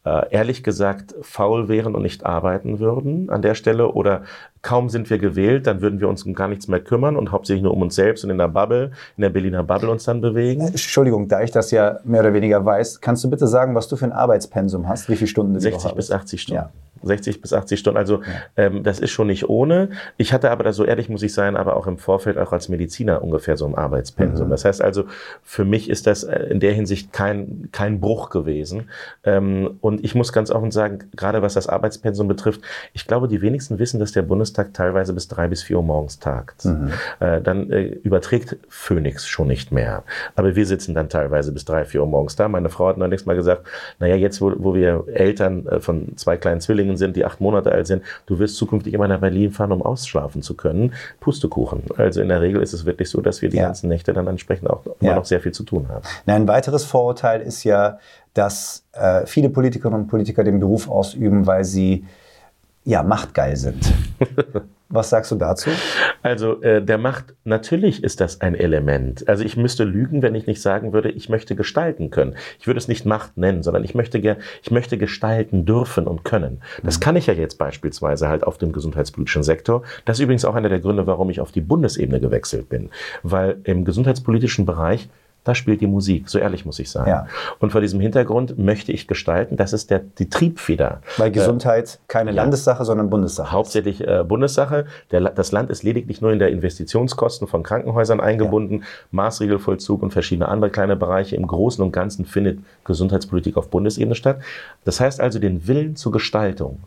ehrlich gesagt faul wären und nicht arbeiten würden an der Stelle oder kaum sind wir gewählt, dann würden wir uns um gar nichts mehr kümmern und hauptsächlich nur um uns selbst und in der Bubble, in der Berliner Bubble uns dann bewegen. Äh, Entschuldigung, da ich das ja mehr oder weniger weiß, kannst du bitte sagen, was du für ein Arbeitspensum hast, wie viele Stunden du 60 bis 80 Stunden. Ja. 60 bis 80 Stunden. Also ähm, das ist schon nicht ohne. Ich hatte aber, da so ehrlich muss ich sein, aber auch im Vorfeld auch als Mediziner ungefähr so ein Arbeitspensum. Mhm. Das heißt also, für mich ist das äh, in der Hinsicht kein, kein Bruch gewesen. Ähm, und ich muss ganz offen sagen, gerade was das Arbeitspensum betrifft, ich glaube, die wenigsten wissen, dass der Bundestag teilweise bis drei bis vier Uhr morgens tagt. Mhm. Äh, dann äh, überträgt Phoenix schon nicht mehr. Aber wir sitzen dann teilweise bis drei, vier Uhr morgens da. Meine Frau hat neulich mal gesagt, naja, jetzt, wo, wo wir Eltern äh, von zwei kleinen Zwillingen Zwillingen sind, die acht Monate alt sind, du wirst zukünftig immer nach Berlin fahren, um ausschlafen zu können. Pustekuchen. Also in der Regel ist es wirklich so, dass wir die ja. ganzen Nächte dann entsprechend auch immer ja. noch sehr viel zu tun haben. Na, ein weiteres Vorurteil ist ja, dass äh, viele Politikerinnen und Politiker den Beruf ausüben, weil sie ja machtgeil sind. (laughs) Was sagst du dazu? Also äh, der Macht, natürlich ist das ein Element. Also ich müsste lügen, wenn ich nicht sagen würde, ich möchte gestalten können. Ich würde es nicht Macht nennen, sondern ich möchte, ich möchte gestalten dürfen und können. Das mhm. kann ich ja jetzt beispielsweise halt auf dem gesundheitspolitischen Sektor. Das ist übrigens auch einer der Gründe, warum ich auf die Bundesebene gewechselt bin. Weil im gesundheitspolitischen Bereich da spielt die Musik. So ehrlich muss ich sagen. Ja. Und vor diesem Hintergrund möchte ich gestalten, das ist der, die Triebfeder. Weil Gesundheit äh, keine Landessache, sondern Bundessache. Hauptsächlich äh, Bundessache. Der, das Land ist lediglich nur in der Investitionskosten von Krankenhäusern eingebunden, ja. Maßregelvollzug und verschiedene andere kleine Bereiche. Im Großen und Ganzen findet Gesundheitspolitik auf Bundesebene statt. Das heißt also, den Willen zur Gestaltung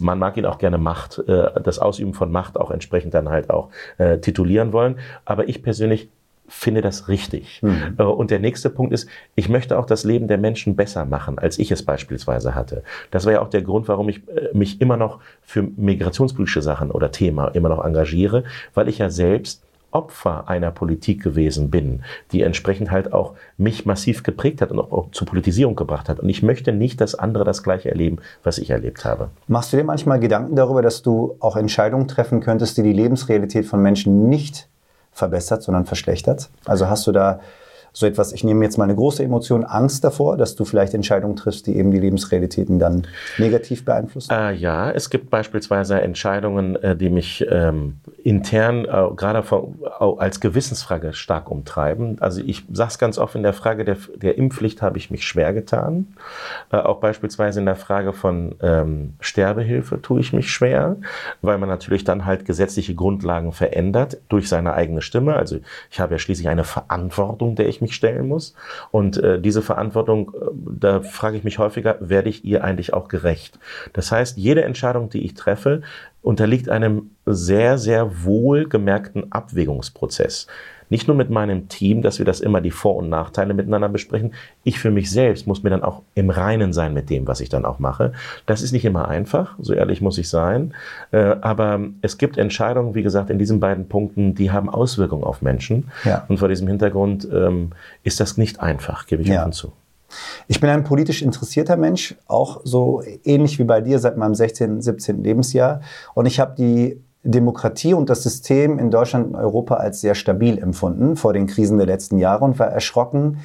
man mag ihn auch gerne Macht, äh, das Ausüben von Macht auch entsprechend dann halt auch äh, titulieren wollen. Aber ich persönlich finde das richtig. Mhm. Äh, und der nächste Punkt ist, ich möchte auch das Leben der Menschen besser machen, als ich es beispielsweise hatte. Das war ja auch der Grund, warum ich äh, mich immer noch für migrationspolitische Sachen oder Thema immer noch engagiere, weil ich ja selbst Opfer einer Politik gewesen bin, die entsprechend halt auch mich massiv geprägt hat und auch zur Politisierung gebracht hat. Und ich möchte nicht, dass andere das Gleiche erleben, was ich erlebt habe. Machst du dir manchmal Gedanken darüber, dass du auch Entscheidungen treffen könntest, die die Lebensrealität von Menschen nicht verbessert, sondern verschlechtert? Also hast du da so etwas, ich nehme jetzt mal eine große Emotion, Angst davor, dass du vielleicht Entscheidungen triffst, die eben die Lebensrealitäten dann negativ beeinflussen? Äh, ja, es gibt beispielsweise Entscheidungen, äh, die mich ähm, intern äh, gerade als Gewissensfrage stark umtreiben. Also ich sage es ganz oft, in der Frage der, der Impfpflicht habe ich mich schwer getan. Äh, auch beispielsweise in der Frage von ähm, Sterbehilfe tue ich mich schwer, weil man natürlich dann halt gesetzliche Grundlagen verändert durch seine eigene Stimme. Also ich habe ja schließlich eine Verantwortung, der ich mich mich stellen muss. Und äh, diese Verantwortung, äh, da frage ich mich häufiger, werde ich ihr eigentlich auch gerecht? Das heißt, jede Entscheidung, die ich treffe, unterliegt einem sehr, sehr wohl gemerkten Abwägungsprozess nicht nur mit meinem Team, dass wir das immer die Vor- und Nachteile miteinander besprechen. Ich für mich selbst muss mir dann auch im Reinen sein mit dem, was ich dann auch mache. Das ist nicht immer einfach, so ehrlich muss ich sein. Äh, aber es gibt Entscheidungen, wie gesagt, in diesen beiden Punkten, die haben Auswirkungen auf Menschen. Ja. Und vor diesem Hintergrund ähm, ist das nicht einfach, gebe ich ja. offen zu. Ich bin ein politisch interessierter Mensch, auch so ähnlich wie bei dir seit meinem 16., 17. Lebensjahr. Und ich habe die Demokratie und das System in Deutschland und Europa als sehr stabil empfunden vor den Krisen der letzten Jahre und war erschrocken,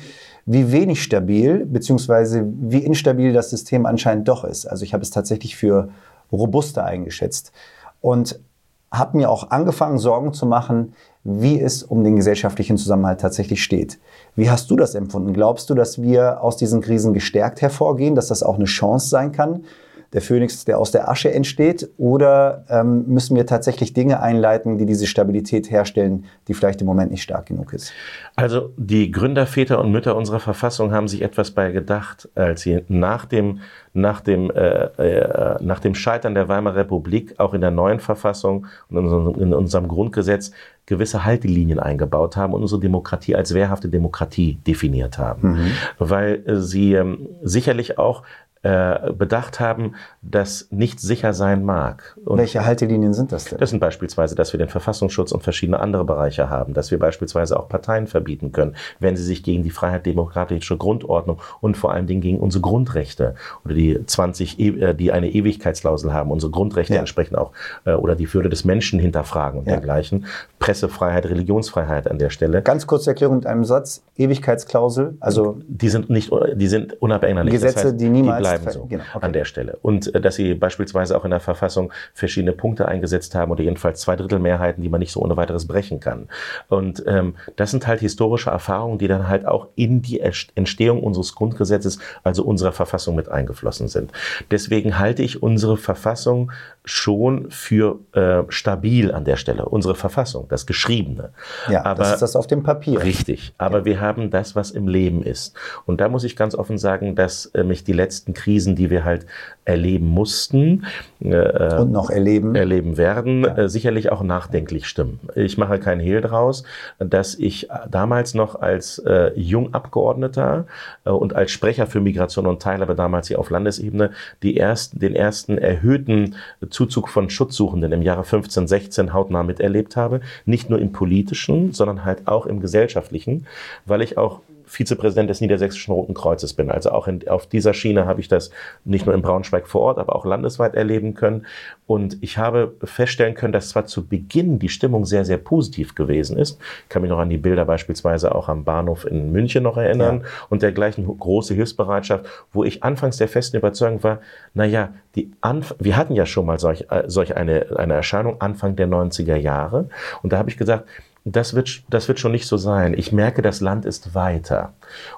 wie wenig stabil bzw. wie instabil das System anscheinend doch ist. Also ich habe es tatsächlich für robuster eingeschätzt und habe mir auch angefangen, Sorgen zu machen, wie es um den gesellschaftlichen Zusammenhalt tatsächlich steht. Wie hast du das empfunden? Glaubst du, dass wir aus diesen Krisen gestärkt hervorgehen, dass das auch eine Chance sein kann? Der Phönix, der aus der Asche entsteht? Oder ähm, müssen wir tatsächlich Dinge einleiten, die diese Stabilität herstellen, die vielleicht im Moment nicht stark genug ist? Also die Gründerväter und Mütter unserer Verfassung haben sich etwas bei gedacht, als sie nach dem, nach dem, äh, äh, nach dem Scheitern der Weimarer Republik auch in der neuen Verfassung und in unserem, in unserem Grundgesetz gewisse Haltelinien eingebaut haben und unsere Demokratie als wehrhafte Demokratie definiert haben. Mhm. Weil äh, sie ähm, sicherlich auch äh, bedacht haben, dass nichts sicher sein mag. Und Welche Haltelinien sind das denn? Das sind beispielsweise, dass wir den Verfassungsschutz und verschiedene andere Bereiche haben, dass wir beispielsweise auch Parteien verbieten können, wenn sie sich gegen die Freiheit demokratische Grundordnung und vor allen Dingen gegen unsere Grundrechte oder die 20, e, äh, die eine Ewigkeitsklausel haben, unsere Grundrechte ja. entsprechend auch äh, oder die Würde des Menschen hinterfragen und ja. dergleichen. Pressefreiheit, Religionsfreiheit an der Stelle. Ganz kurze Erklärung mit einem Satz. Ewigkeitsklausel, also die sind nicht, die sind unabhängig. Gesetze, das heißt, die niemals bleiben so genau, okay. an der Stelle. Und äh, dass sie beispielsweise auch in der Verfassung verschiedene Punkte eingesetzt haben oder jedenfalls zwei Drittel Mehrheiten, die man nicht so ohne weiteres brechen kann. Und ähm, das sind halt historische Erfahrungen, die dann halt auch in die Entstehung unseres Grundgesetzes, also unserer Verfassung mit eingeflossen sind. Deswegen halte ich unsere Verfassung schon für äh, stabil an der Stelle. Unsere Verfassung, das Geschriebene. Ja, aber, das ist das auf dem Papier. Richtig. Aber ja. wir haben das, was im Leben ist. Und da muss ich ganz offen sagen, dass äh, mich die letzten Krisen, die wir halt erleben mussten äh, und noch erleben, erleben werden, ja. äh, sicherlich auch nachdenklich stimmen. Ich mache keinen Hehl draus, dass ich damals noch als äh, Jungabgeordneter äh, und als Sprecher für Migration und Teilhabe damals hier auf Landesebene die ersten, den ersten erhöhten Zuzug von Schutzsuchenden im Jahre 15, 16 hautnah miterlebt habe. Nicht nur im politischen, sondern halt auch im gesellschaftlichen, weil ich auch Vizepräsident des Niedersächsischen Roten Kreuzes bin. Also auch in, auf dieser Schiene habe ich das nicht nur in Braunschweig vor Ort, aber auch landesweit erleben können. Und ich habe feststellen können, dass zwar zu Beginn die Stimmung sehr, sehr positiv gewesen ist. Ich kann mich noch an die Bilder beispielsweise auch am Bahnhof in München noch erinnern ja. und dergleichen große Hilfsbereitschaft, wo ich anfangs der festen Überzeugung war, naja, die Anf wir hatten ja schon mal solch, äh, solch eine, eine Erscheinung Anfang der 90er Jahre. Und da habe ich gesagt, das wird, das wird schon nicht so sein. Ich merke, das Land ist weiter.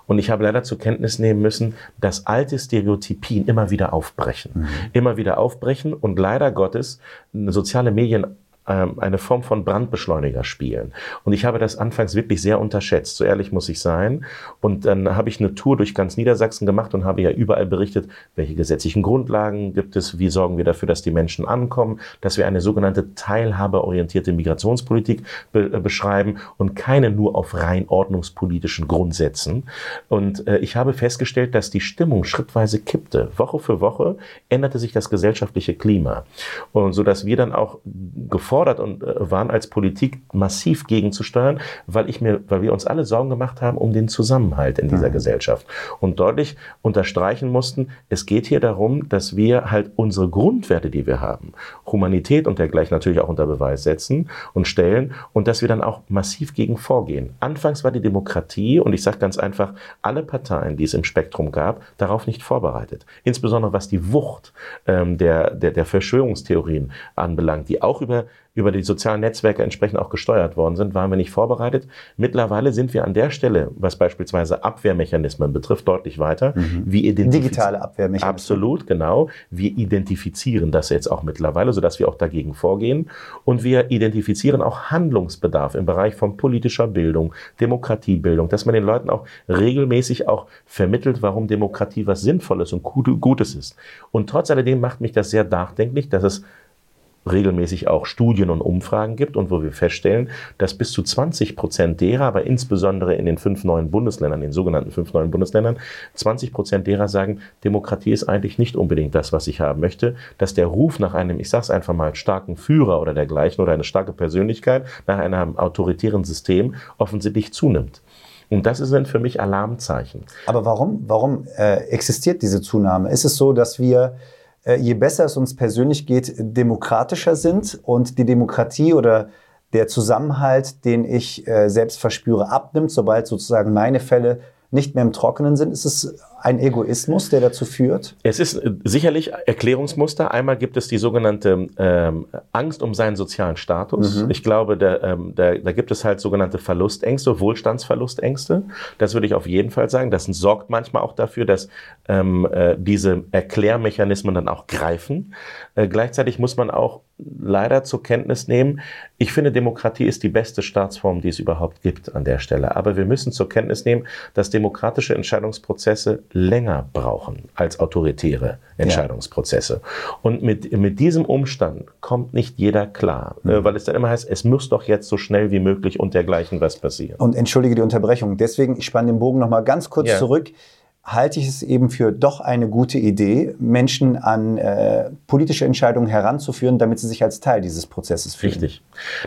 Und ich habe leider zur Kenntnis nehmen müssen, dass alte Stereotypien immer wieder aufbrechen. Mhm. Immer wieder aufbrechen und leider Gottes soziale Medien eine Form von Brandbeschleuniger spielen. Und ich habe das anfangs wirklich sehr unterschätzt, so ehrlich muss ich sein. Und dann habe ich eine Tour durch ganz Niedersachsen gemacht und habe ja überall berichtet, welche gesetzlichen Grundlagen gibt es, wie sorgen wir dafür, dass die Menschen ankommen, dass wir eine sogenannte teilhabeorientierte Migrationspolitik be äh, beschreiben und keine nur auf rein ordnungspolitischen Grundsätzen. Und äh, ich habe festgestellt, dass die Stimmung schrittweise kippte. Woche für Woche änderte sich das gesellschaftliche Klima. Und so dass wir dann auch gefordert gefordert und äh, waren als Politik massiv gegenzusteuern, weil ich mir, weil wir uns alle Sorgen gemacht haben um den Zusammenhalt in dieser mhm. Gesellschaft und deutlich unterstreichen mussten, es geht hier darum, dass wir halt unsere Grundwerte, die wir haben, Humanität und dergleichen natürlich auch unter Beweis setzen und stellen und dass wir dann auch massiv gegen vorgehen. Anfangs war die Demokratie und ich sage ganz einfach, alle Parteien, die es im Spektrum gab, darauf nicht vorbereitet. Insbesondere was die Wucht ähm, der, der, der Verschwörungstheorien anbelangt, die auch über über die sozialen Netzwerke entsprechend auch gesteuert worden sind, waren wir nicht vorbereitet. Mittlerweile sind wir an der Stelle, was beispielsweise Abwehrmechanismen betrifft, deutlich weiter. Mhm. Wir Digitale Abwehrmechanismen. Absolut, genau. Wir identifizieren das jetzt auch mittlerweile, sodass wir auch dagegen vorgehen. Und wir identifizieren auch Handlungsbedarf im Bereich von politischer Bildung, Demokratiebildung, dass man den Leuten auch regelmäßig auch vermittelt, warum Demokratie was Sinnvolles und Gutes ist. Und trotz alledem macht mich das sehr nachdenklich, dass es regelmäßig auch Studien und Umfragen gibt und wo wir feststellen, dass bis zu 20 Prozent derer, aber insbesondere in den fünf neuen Bundesländern, den sogenannten fünf neuen Bundesländern, 20 Prozent derer sagen, Demokratie ist eigentlich nicht unbedingt das, was ich haben möchte, dass der Ruf nach einem, ich sage es einfach mal, starken Führer oder dergleichen oder eine starke Persönlichkeit nach einem autoritären System offensichtlich zunimmt. Und das sind für mich Alarmzeichen. Aber warum, warum äh, existiert diese Zunahme? Ist es so, dass wir je besser es uns persönlich geht, demokratischer sind und die Demokratie oder der Zusammenhalt, den ich äh, selbst verspüre, abnimmt, sobald sozusagen meine Fälle nicht mehr im Trockenen sind? Ist es ein Egoismus, der dazu führt? Es ist äh, sicherlich Erklärungsmuster. Einmal gibt es die sogenannte ähm, Angst um seinen sozialen Status. Mhm. Ich glaube, da, ähm, da, da gibt es halt sogenannte Verlustängste, Wohlstandsverlustängste. Das würde ich auf jeden Fall sagen. Das sorgt manchmal auch dafür, dass ähm, äh, diese Erklärmechanismen dann auch greifen. Äh, gleichzeitig muss man auch leider zur Kenntnis nehmen, ich finde, Demokratie ist die beste Staatsform, die es überhaupt gibt an der Stelle. Aber wir müssen zur Kenntnis nehmen, dass demokratische Entscheidungsprozesse länger brauchen als autoritäre Entscheidungsprozesse. Ja. Und mit, mit diesem Umstand kommt nicht jeder klar, mhm. weil es dann immer heißt, es muss doch jetzt so schnell wie möglich und dergleichen was passieren. Und entschuldige die Unterbrechung. Deswegen, ich spanne den Bogen nochmal ganz kurz ja. zurück halte ich es eben für doch eine gute Idee, Menschen an äh, politische Entscheidungen heranzuführen, damit sie sich als Teil dieses Prozesses fühlen. Richtig.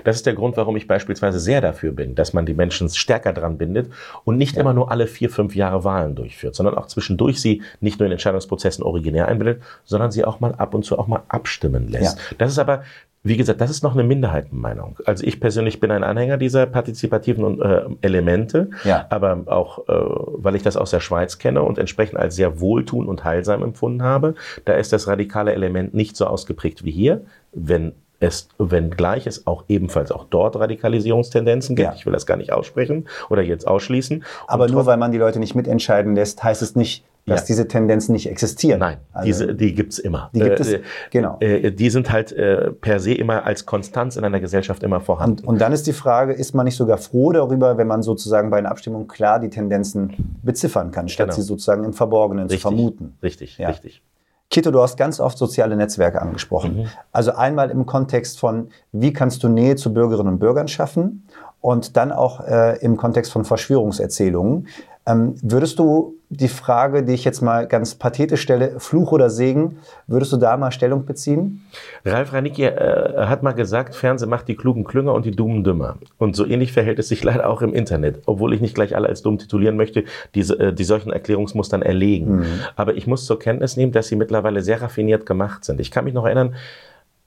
Das ist der Grund, warum ich beispielsweise sehr dafür bin, dass man die Menschen stärker dran bindet und nicht ja. immer nur alle vier, fünf Jahre Wahlen durchführt, sondern auch zwischendurch sie nicht nur in Entscheidungsprozessen originär einbindet, sondern sie auch mal ab und zu auch mal abstimmen lässt. Ja. Das ist aber wie gesagt, das ist noch eine Minderheitenmeinung. Also ich persönlich bin ein Anhänger dieser partizipativen äh, Elemente, ja. aber auch, äh, weil ich das aus der Schweiz kenne und entsprechend als sehr wohltun und heilsam empfunden habe, da ist das radikale Element nicht so ausgeprägt wie hier, wenn es, wenngleich es auch ebenfalls auch dort Radikalisierungstendenzen gibt. Ja. Ich will das gar nicht aussprechen oder jetzt ausschließen. Aber nur weil man die Leute nicht mitentscheiden lässt, heißt es nicht, dass ja. diese Tendenzen nicht existieren. Nein, also, diese, die gibt's immer. Die gibt es, äh, genau. Äh, die sind halt äh, per se immer als Konstanz in einer Gesellschaft immer vorhanden. Und, und, dann ist die Frage, ist man nicht sogar froh darüber, wenn man sozusagen bei einer Abstimmung klar die Tendenzen beziffern kann, statt genau. sie sozusagen im Verborgenen richtig, zu vermuten? Richtig, ja. richtig. Kito, du hast ganz oft soziale Netzwerke angesprochen. Mhm. Also einmal im Kontext von, wie kannst du Nähe zu Bürgerinnen und Bürgern schaffen und dann auch äh, im Kontext von Verschwörungserzählungen. Ähm, würdest du die Frage, die ich jetzt mal ganz pathetisch stelle, Fluch oder Segen, würdest du da mal Stellung beziehen? Ralf Ranicki äh, hat mal gesagt, Fernsehen macht die klugen Klünger und die dummen dümmer. Und so ähnlich verhält es sich leider auch im Internet, obwohl ich nicht gleich alle als dumm titulieren möchte, die, äh, die solchen Erklärungsmustern erlegen. Mhm. Aber ich muss zur Kenntnis nehmen, dass sie mittlerweile sehr raffiniert gemacht sind. Ich kann mich noch erinnern,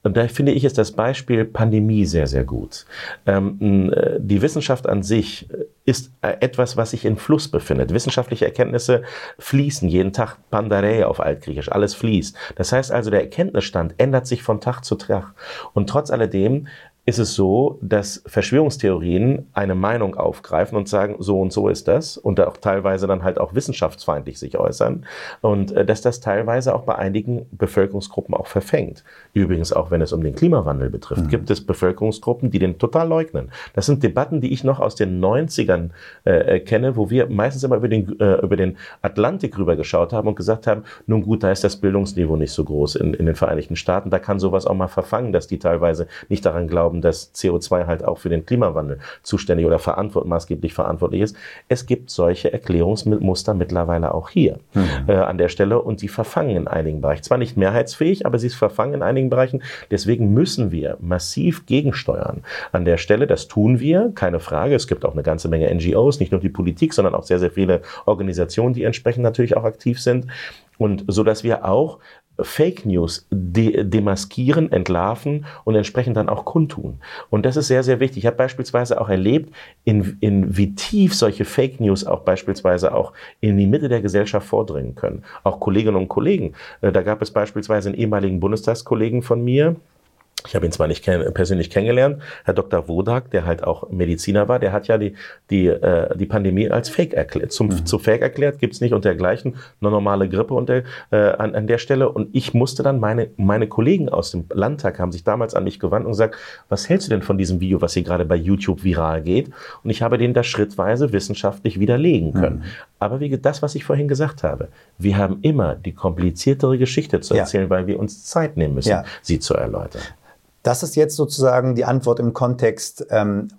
und da finde ich, ist das Beispiel Pandemie sehr, sehr gut. Ähm, äh, die Wissenschaft an sich äh, ist äh, etwas, was sich in Fluss befindet. Wissenschaftliche Erkenntnisse fließen jeden Tag. Pandarei auf Altgriechisch, alles fließt. Das heißt also, der Erkenntnisstand ändert sich von Tag zu Tag. Und trotz alledem ist es so, dass Verschwörungstheorien eine Meinung aufgreifen und sagen, so und so ist das und auch teilweise dann halt auch wissenschaftsfeindlich sich äußern und äh, dass das teilweise auch bei einigen Bevölkerungsgruppen auch verfängt. Übrigens auch wenn es um den Klimawandel betrifft, mhm. gibt es Bevölkerungsgruppen, die den total leugnen. Das sind Debatten, die ich noch aus den 90ern äh, äh, kenne, wo wir meistens immer über den, äh, über den Atlantik rübergeschaut haben und gesagt haben, nun gut, da ist das Bildungsniveau nicht so groß in, in den Vereinigten Staaten, da kann sowas auch mal verfangen, dass die teilweise nicht daran glauben, dass CO2 halt auch für den Klimawandel zuständig oder verantwort maßgeblich verantwortlich ist. Es gibt solche Erklärungsmuster mittlerweile auch hier mhm. äh, an der Stelle und die verfangen in einigen Bereichen. Zwar nicht mehrheitsfähig, aber sie verfangen in einigen Bereichen. Deswegen müssen wir massiv gegensteuern an der Stelle. Das tun wir, keine Frage. Es gibt auch eine ganze Menge NGOs, nicht nur die Politik, sondern auch sehr, sehr viele Organisationen, die entsprechend natürlich auch aktiv sind. Und so dass wir auch Fake News de demaskieren, entlarven und entsprechend dann auch kundtun. Und das ist sehr, sehr wichtig. Ich habe beispielsweise auch erlebt, in, in wie tief solche Fake News auch beispielsweise auch in die Mitte der Gesellschaft vordringen können. Auch Kolleginnen und Kollegen. Äh, da gab es beispielsweise einen ehemaligen Bundestagskollegen von mir, ich habe ihn zwar nicht kenn persönlich kennengelernt, Herr Dr. Wodak, der halt auch Mediziner war, der hat ja die, die, äh, die Pandemie als Fake erklärt. Zum, mhm. Zu Fake erklärt gibt's nicht und dergleichen, eine normale Grippe und der, äh, an, an der Stelle. Und ich musste dann, meine, meine Kollegen aus dem Landtag haben sich damals an mich gewandt und gesagt, was hältst du denn von diesem Video, was hier gerade bei YouTube viral geht? Und ich habe den da schrittweise wissenschaftlich widerlegen können. Mhm. Aber wie das, was ich vorhin gesagt habe, wir haben immer die kompliziertere Geschichte zu erzählen, ja. weil wir uns Zeit nehmen müssen, ja. sie zu erläutern. Das ist jetzt sozusagen die Antwort im Kontext ähm,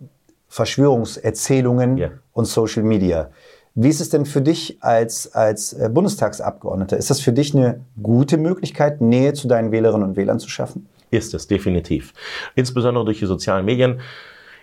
Verschwörungserzählungen yeah. und Social Media. Wie ist es denn für dich als, als äh, Bundestagsabgeordneter? Ist das für dich eine gute Möglichkeit, Nähe zu deinen Wählerinnen und Wählern zu schaffen? Ist es, definitiv. Insbesondere durch die sozialen Medien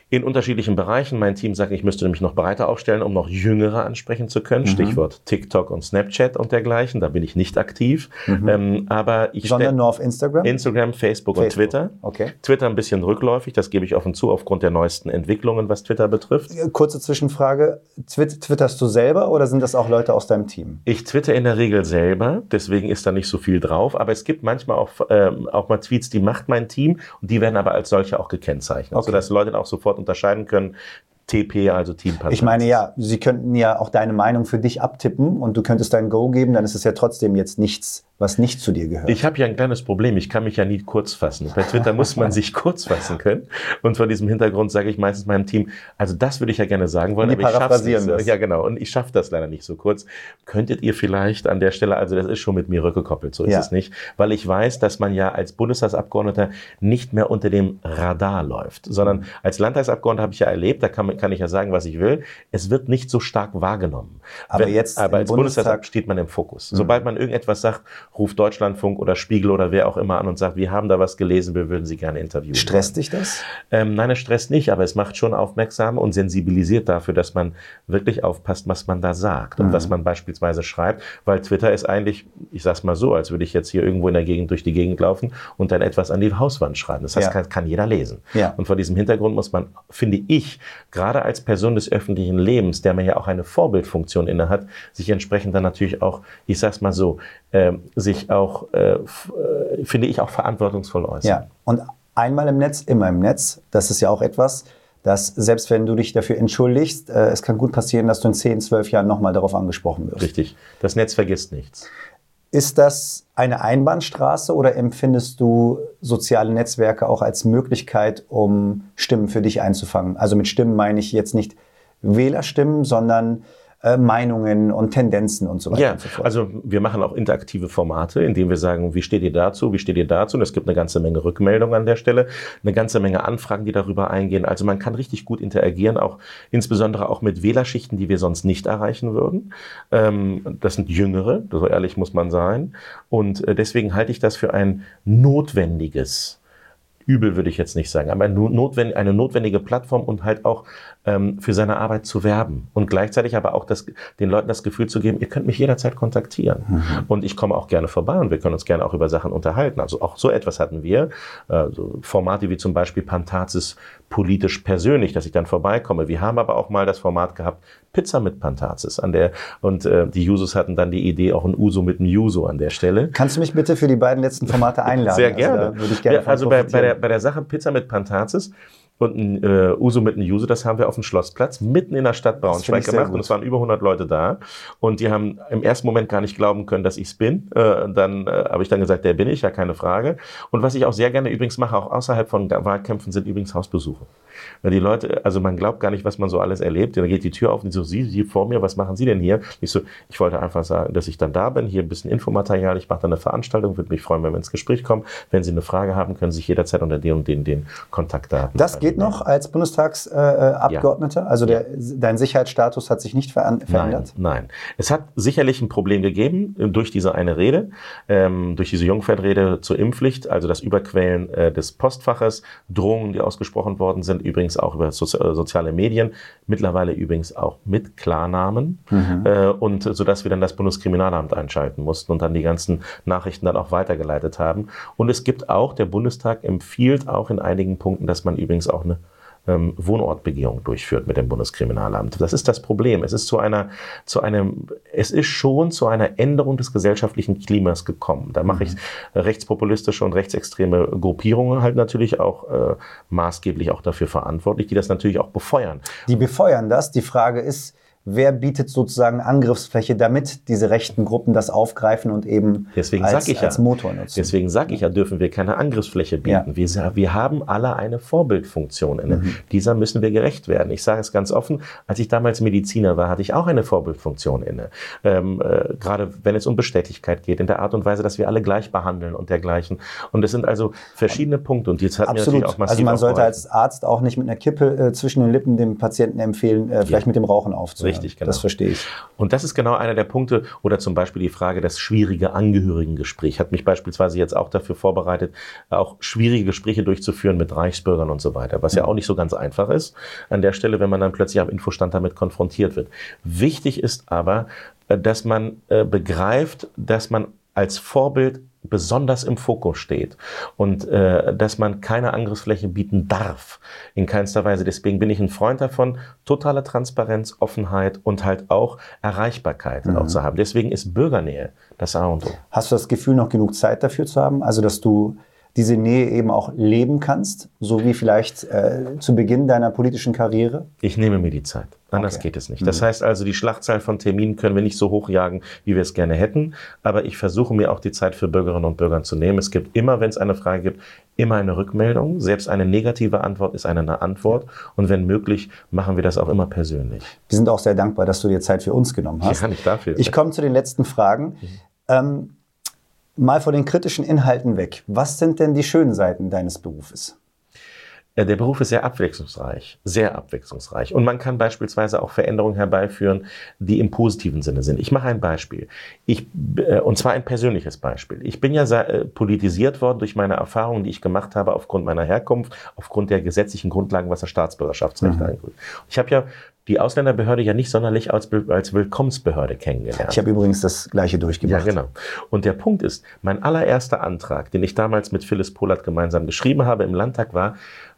in unterschiedlichen Bereichen. Mein Team sagt, ich müsste mich noch breiter aufstellen, um noch Jüngere ansprechen zu können. Mhm. Stichwort TikTok und Snapchat und dergleichen. Da bin ich nicht aktiv. Mhm. Ähm, aber ich Sondern nur auf Instagram? Instagram, Facebook, Facebook, und Twitter. Okay. Twitter ein bisschen rückläufig, das gebe ich offen zu, aufgrund der neuesten Entwicklungen, was Twitter betrifft. Äh, kurze Zwischenfrage. twitterst du selber oder sind das auch Leute aus deinem Team? Ich twitter in der Regel selber, deswegen ist da nicht so viel drauf. Aber es gibt manchmal auch, ähm, auch mal Tweets, die macht mein Team und die werden aber als solche auch gekennzeichnet, okay. sodass Leute auch sofort unterscheiden können. TP, also Teampartner. Ich meine, ja, sie könnten ja auch deine Meinung für dich abtippen und du könntest dein Go geben, dann ist es ja trotzdem jetzt nichts was nicht zu dir gehört. Ich habe ja ein kleines Problem. Ich kann mich ja nie kurz fassen. Bei Twitter muss man sich (laughs) kurz fassen können. Und vor diesem Hintergrund sage ich meistens meinem Team, also das würde ich ja gerne sagen wollen, aber ich schaff's nicht. Das. Ja, genau. Und ich schaffe das leider nicht so kurz. Könntet ihr vielleicht an der Stelle, also das ist schon mit mir rückgekoppelt, so ist ja. es nicht, weil ich weiß, dass man ja als Bundestagsabgeordneter nicht mehr unter dem Radar läuft, sondern als Landtagsabgeordneter habe ich ja erlebt, da kann, kann ich ja sagen, was ich will. Es wird nicht so stark wahrgenommen. Aber Wenn, jetzt aber als Bundestag steht man im Fokus. Mhm. Sobald man irgendetwas sagt, ruft Deutschlandfunk oder Spiegel oder wer auch immer an und sagt, wir haben da was gelesen, wir würden Sie gerne interviewen. Stresst dich das? Ähm, nein, es stresst nicht, aber es macht schon aufmerksam und sensibilisiert dafür, dass man wirklich aufpasst, was man da sagt mhm. und was man beispielsweise schreibt, weil Twitter ist eigentlich, ich sag's mal so, als würde ich jetzt hier irgendwo in der Gegend durch die Gegend laufen und dann etwas an die Hauswand schreiben. Das heißt, ja. kann, kann, jeder lesen. Ja. Und vor diesem Hintergrund muss man, finde ich, gerade als Person des öffentlichen Lebens, der man ja auch eine Vorbildfunktion innehat, sich entsprechend dann natürlich auch, ich sag's mal so, sich auch, äh, äh, finde ich, auch verantwortungsvoll äußern. Ja, und einmal im Netz, immer im Netz, das ist ja auch etwas, dass selbst wenn du dich dafür entschuldigst, äh, es kann gut passieren, dass du in 10, 12 Jahren nochmal darauf angesprochen wirst. Richtig. Das Netz vergisst nichts. Ist das eine Einbahnstraße oder empfindest du soziale Netzwerke auch als Möglichkeit, um Stimmen für dich einzufangen? Also mit Stimmen meine ich jetzt nicht Wählerstimmen, sondern äh, Meinungen und Tendenzen und so weiter ja, und so fort. Also wir machen auch interaktive Formate, indem wir sagen, wie steht ihr dazu, wie steht ihr dazu? Und es gibt eine ganze Menge Rückmeldungen an der Stelle, eine ganze Menge Anfragen, die darüber eingehen. Also man kann richtig gut interagieren, auch insbesondere auch mit Wählerschichten, die wir sonst nicht erreichen würden. Ähm, das sind Jüngere, so ehrlich muss man sein. Und äh, deswegen halte ich das für ein notwendiges Übel würde ich jetzt nicht sagen, aber eine notwendige Plattform und halt auch ähm, für seine Arbeit zu werben und gleichzeitig aber auch das, den Leuten das Gefühl zu geben, ihr könnt mich jederzeit kontaktieren. Mhm. Und ich komme auch gerne vorbei und wir können uns gerne auch über Sachen unterhalten. Also auch so etwas hatten wir. Äh, so Formate wie zum Beispiel Pantazis politisch persönlich, dass ich dann vorbeikomme. Wir haben aber auch mal das Format gehabt, Pizza mit Pantazis an der und äh, die Jusos hatten dann die Idee auch ein Uso mit einem Juso an der Stelle. Kannst du mich bitte für die beiden letzten Formate einladen? Sehr gerne. Also, würde ich gerne ja, also bei, bei, der, bei der Sache Pizza mit Pantazis und ein äh, Uso mit einem Juso, das haben wir auf dem Schlossplatz mitten in der Stadt Braunschweig gemacht und es waren über 100 Leute da und die haben im ersten Moment gar nicht glauben können, dass ich es bin. Äh, dann äh, habe ich dann gesagt, der bin ich, ja keine Frage. Und was ich auch sehr gerne übrigens mache, auch außerhalb von Wahlkämpfen, sind übrigens Hausbesuche. Weil die Leute, also man glaubt gar nicht, was man so alles erlebt. Dann geht die Tür auf und so, Sie, Sie vor mir, was machen Sie denn hier? Ich so, ich wollte einfach sagen, dass ich dann da bin, hier ein bisschen Infomaterial, ich mache dann eine Veranstaltung, würde mich freuen, wenn wir ins Gespräch kommen. Wenn Sie eine Frage haben, können Sie sich jederzeit unter den und den, den Kontaktdaten. Das geht noch als Bundestagsabgeordneter? Äh, ja. Also der, dein Sicherheitsstatus hat sich nicht verändert? Nein, nein. Es hat sicherlich ein Problem gegeben äh, durch diese eine Rede, ähm, durch diese Jungfernrede zur Impfpflicht, also das Überquellen äh, des Postfaches, Drohungen, die ausgesprochen worden sind, übrigens auch über so, äh, soziale Medien, mittlerweile übrigens auch mit Klarnamen mhm. äh, und so dass wir dann das Bundeskriminalamt einschalten mussten und dann die ganzen Nachrichten dann auch weitergeleitet haben. Und es gibt auch, der Bundestag empfiehlt auch in einigen Punkten, dass man übrigens auch eine ähm, Wohnortbegehung durchführt mit dem Bundeskriminalamt. Das ist das Problem. Es ist zu einer, zu einem, es ist schon zu einer Änderung des gesellschaftlichen Klimas gekommen. Da mache ich mhm. rechtspopulistische und rechtsextreme Gruppierungen halt natürlich auch äh, maßgeblich auch dafür verantwortlich, die das natürlich auch befeuern. Die befeuern das. Die Frage ist, wer bietet sozusagen Angriffsfläche, damit diese rechten Gruppen das aufgreifen und eben deswegen als, ich als ja, Motor nutzen. Deswegen sage ich ja, dürfen wir keine Angriffsfläche bieten. Ja. Wir, wir haben alle eine Vorbildfunktion inne. Mhm. Dieser müssen wir gerecht werden. Ich sage es ganz offen, als ich damals Mediziner war, hatte ich auch eine Vorbildfunktion inne. Ähm, äh, gerade wenn es um Bestechlichkeit geht, in der Art und Weise, dass wir alle gleich behandeln und dergleichen. Und es sind also verschiedene Punkte. Und jetzt hat Absolut. mir natürlich auch massiv Also man sollte als Arzt auch nicht mit einer Kippe äh, zwischen den Lippen dem Patienten empfehlen, äh, vielleicht ja. mit dem Rauchen aufzuhören. Richtig, genau. Das verstehe ich. Und das ist genau einer der Punkte. Oder zum Beispiel die Frage, das schwierige Angehörigengespräch hat mich beispielsweise jetzt auch dafür vorbereitet, auch schwierige Gespräche durchzuführen mit Reichsbürgern und so weiter, was ja auch nicht so ganz einfach ist an der Stelle, wenn man dann plötzlich am Infostand damit konfrontiert wird. Wichtig ist aber, äh, dass man äh, begreift, dass man als Vorbild besonders im Fokus steht und äh, dass man keine Angriffsfläche bieten darf, in keinster Weise. Deswegen bin ich ein Freund davon, totale Transparenz, Offenheit und halt auch Erreichbarkeit mhm. auch zu haben. Deswegen ist Bürgernähe das A und O. Hast du das Gefühl, noch genug Zeit dafür zu haben? Also, dass du diese Nähe eben auch leben kannst, so wie vielleicht äh, zu Beginn deiner politischen Karriere? Ich nehme mir die Zeit. Anders okay. geht es nicht. Das mhm. heißt also, die Schlachtzahl von Terminen können wir nicht so hochjagen, wie wir es gerne hätten. Aber ich versuche mir auch die Zeit für Bürgerinnen und Bürger zu nehmen. Es gibt immer, wenn es eine Frage gibt, immer eine Rückmeldung. Selbst eine negative Antwort ist eine Antwort. Und wenn möglich, machen wir das auch immer persönlich. Wir sind auch sehr dankbar, dass du dir Zeit für uns genommen hast. Ja, nicht dafür. Ich komme zu den letzten Fragen. Mhm. Ähm, mal von den kritischen Inhalten weg. Was sind denn die schönen Seiten deines Berufes? Der Beruf ist sehr abwechslungsreich, sehr abwechslungsreich. Und man kann beispielsweise auch Veränderungen herbeiführen, die im positiven Sinne sind. Ich mache ein Beispiel. Ich, äh, und zwar ein persönliches Beispiel. Ich bin ja äh, politisiert worden durch meine Erfahrungen, die ich gemacht habe aufgrund meiner Herkunft, aufgrund der gesetzlichen Grundlagen, was das Staatsbürgerschaftsrecht mhm. angeht. Ich habe ja die Ausländerbehörde ja nicht sonderlich als, als Willkommensbehörde kennengelernt. Ich habe übrigens das Gleiche durchgemacht. Ja, genau. Und der Punkt ist, mein allererster Antrag, den ich damals mit Phyllis Polat gemeinsam geschrieben habe im Landtag, war,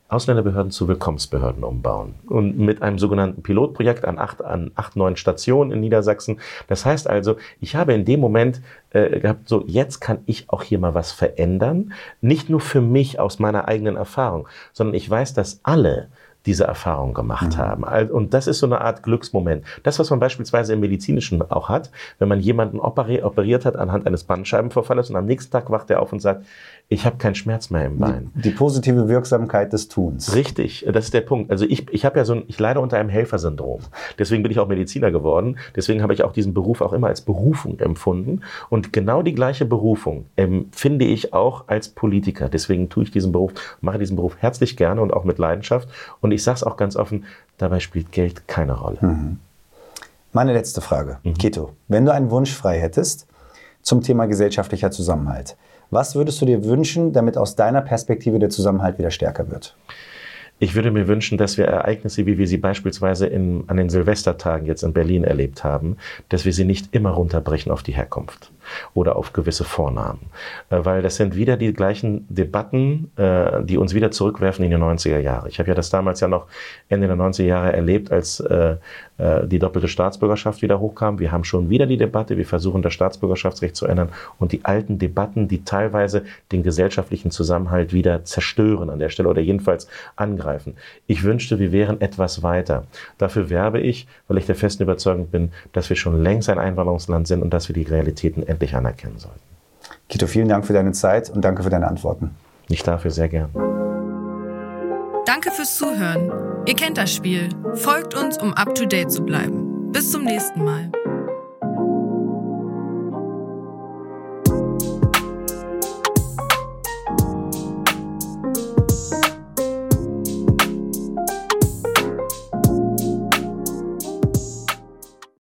Ausländerbehörden zu Willkommensbehörden umbauen. Und mit einem sogenannten Pilotprojekt an acht, an acht, neun Stationen in Niedersachsen. Das heißt also, ich habe in dem Moment äh, gehabt, so jetzt kann ich auch hier mal was verändern. Nicht nur für mich aus meiner eigenen Erfahrung, sondern ich weiß, dass alle diese Erfahrung gemacht mhm. haben. Und das ist so eine Art Glücksmoment. Das, was man beispielsweise im Medizinischen auch hat, wenn man jemanden operiert hat anhand eines Bandscheibenvorfalles und am nächsten Tag wacht er auf und sagt, ich habe keinen Schmerz mehr im Bein. Die, die, positive Wirksamkeit des Tuns. Richtig, das ist der Punkt. Also ich, ich habe ja so ein, ich leide unter einem Helfersyndrom. Deswegen bin ich auch Mediziner geworden. Deswegen habe ich auch diesen Beruf auch immer als Berufung empfunden. Und genau die gleiche Berufung empfinde ich auch als Politiker. Deswegen tue ich diesen Beruf, mache diesen Beruf herzlich gerne und auch mit Leidenschaft. Und ich sage es auch ganz offen, dabei spielt Geld keine Rolle. Mhm. Meine letzte Frage. Mhm. Kito, wenn du einen Wunsch frei hättest zum Thema gesellschaftlicher Zusammenhalt, was würdest du dir wünschen, damit aus deiner Perspektive der Zusammenhalt wieder stärker wird? Ich würde mir wünschen, dass wir Ereignisse, wie wir sie beispielsweise in, an den Silvestertagen jetzt in Berlin erlebt haben, dass wir sie nicht immer runterbrechen auf die Herkunft oder auf gewisse Vornamen. Äh, weil das sind wieder die gleichen Debatten, äh, die uns wieder zurückwerfen in die 90er Jahre. Ich habe ja das damals ja noch Ende der 90er Jahre erlebt, als äh, die doppelte Staatsbürgerschaft wieder hochkam. Wir haben schon wieder die Debatte, wir versuchen das Staatsbürgerschaftsrecht zu ändern und die alten Debatten, die teilweise den gesellschaftlichen Zusammenhalt wieder zerstören an der Stelle oder jedenfalls angreifen. Ich wünschte, wir wären etwas weiter. Dafür werbe ich, weil ich der festen Überzeugung bin, dass wir schon längst ein Einwanderungsland sind und dass wir die Realitäten endlich anerkennen sollten. Kito, vielen Dank für deine Zeit und danke für deine Antworten. Ich dafür sehr gern. Danke fürs Zuhören. Ihr kennt das Spiel. Folgt uns, um up to date zu bleiben. Bis zum nächsten Mal.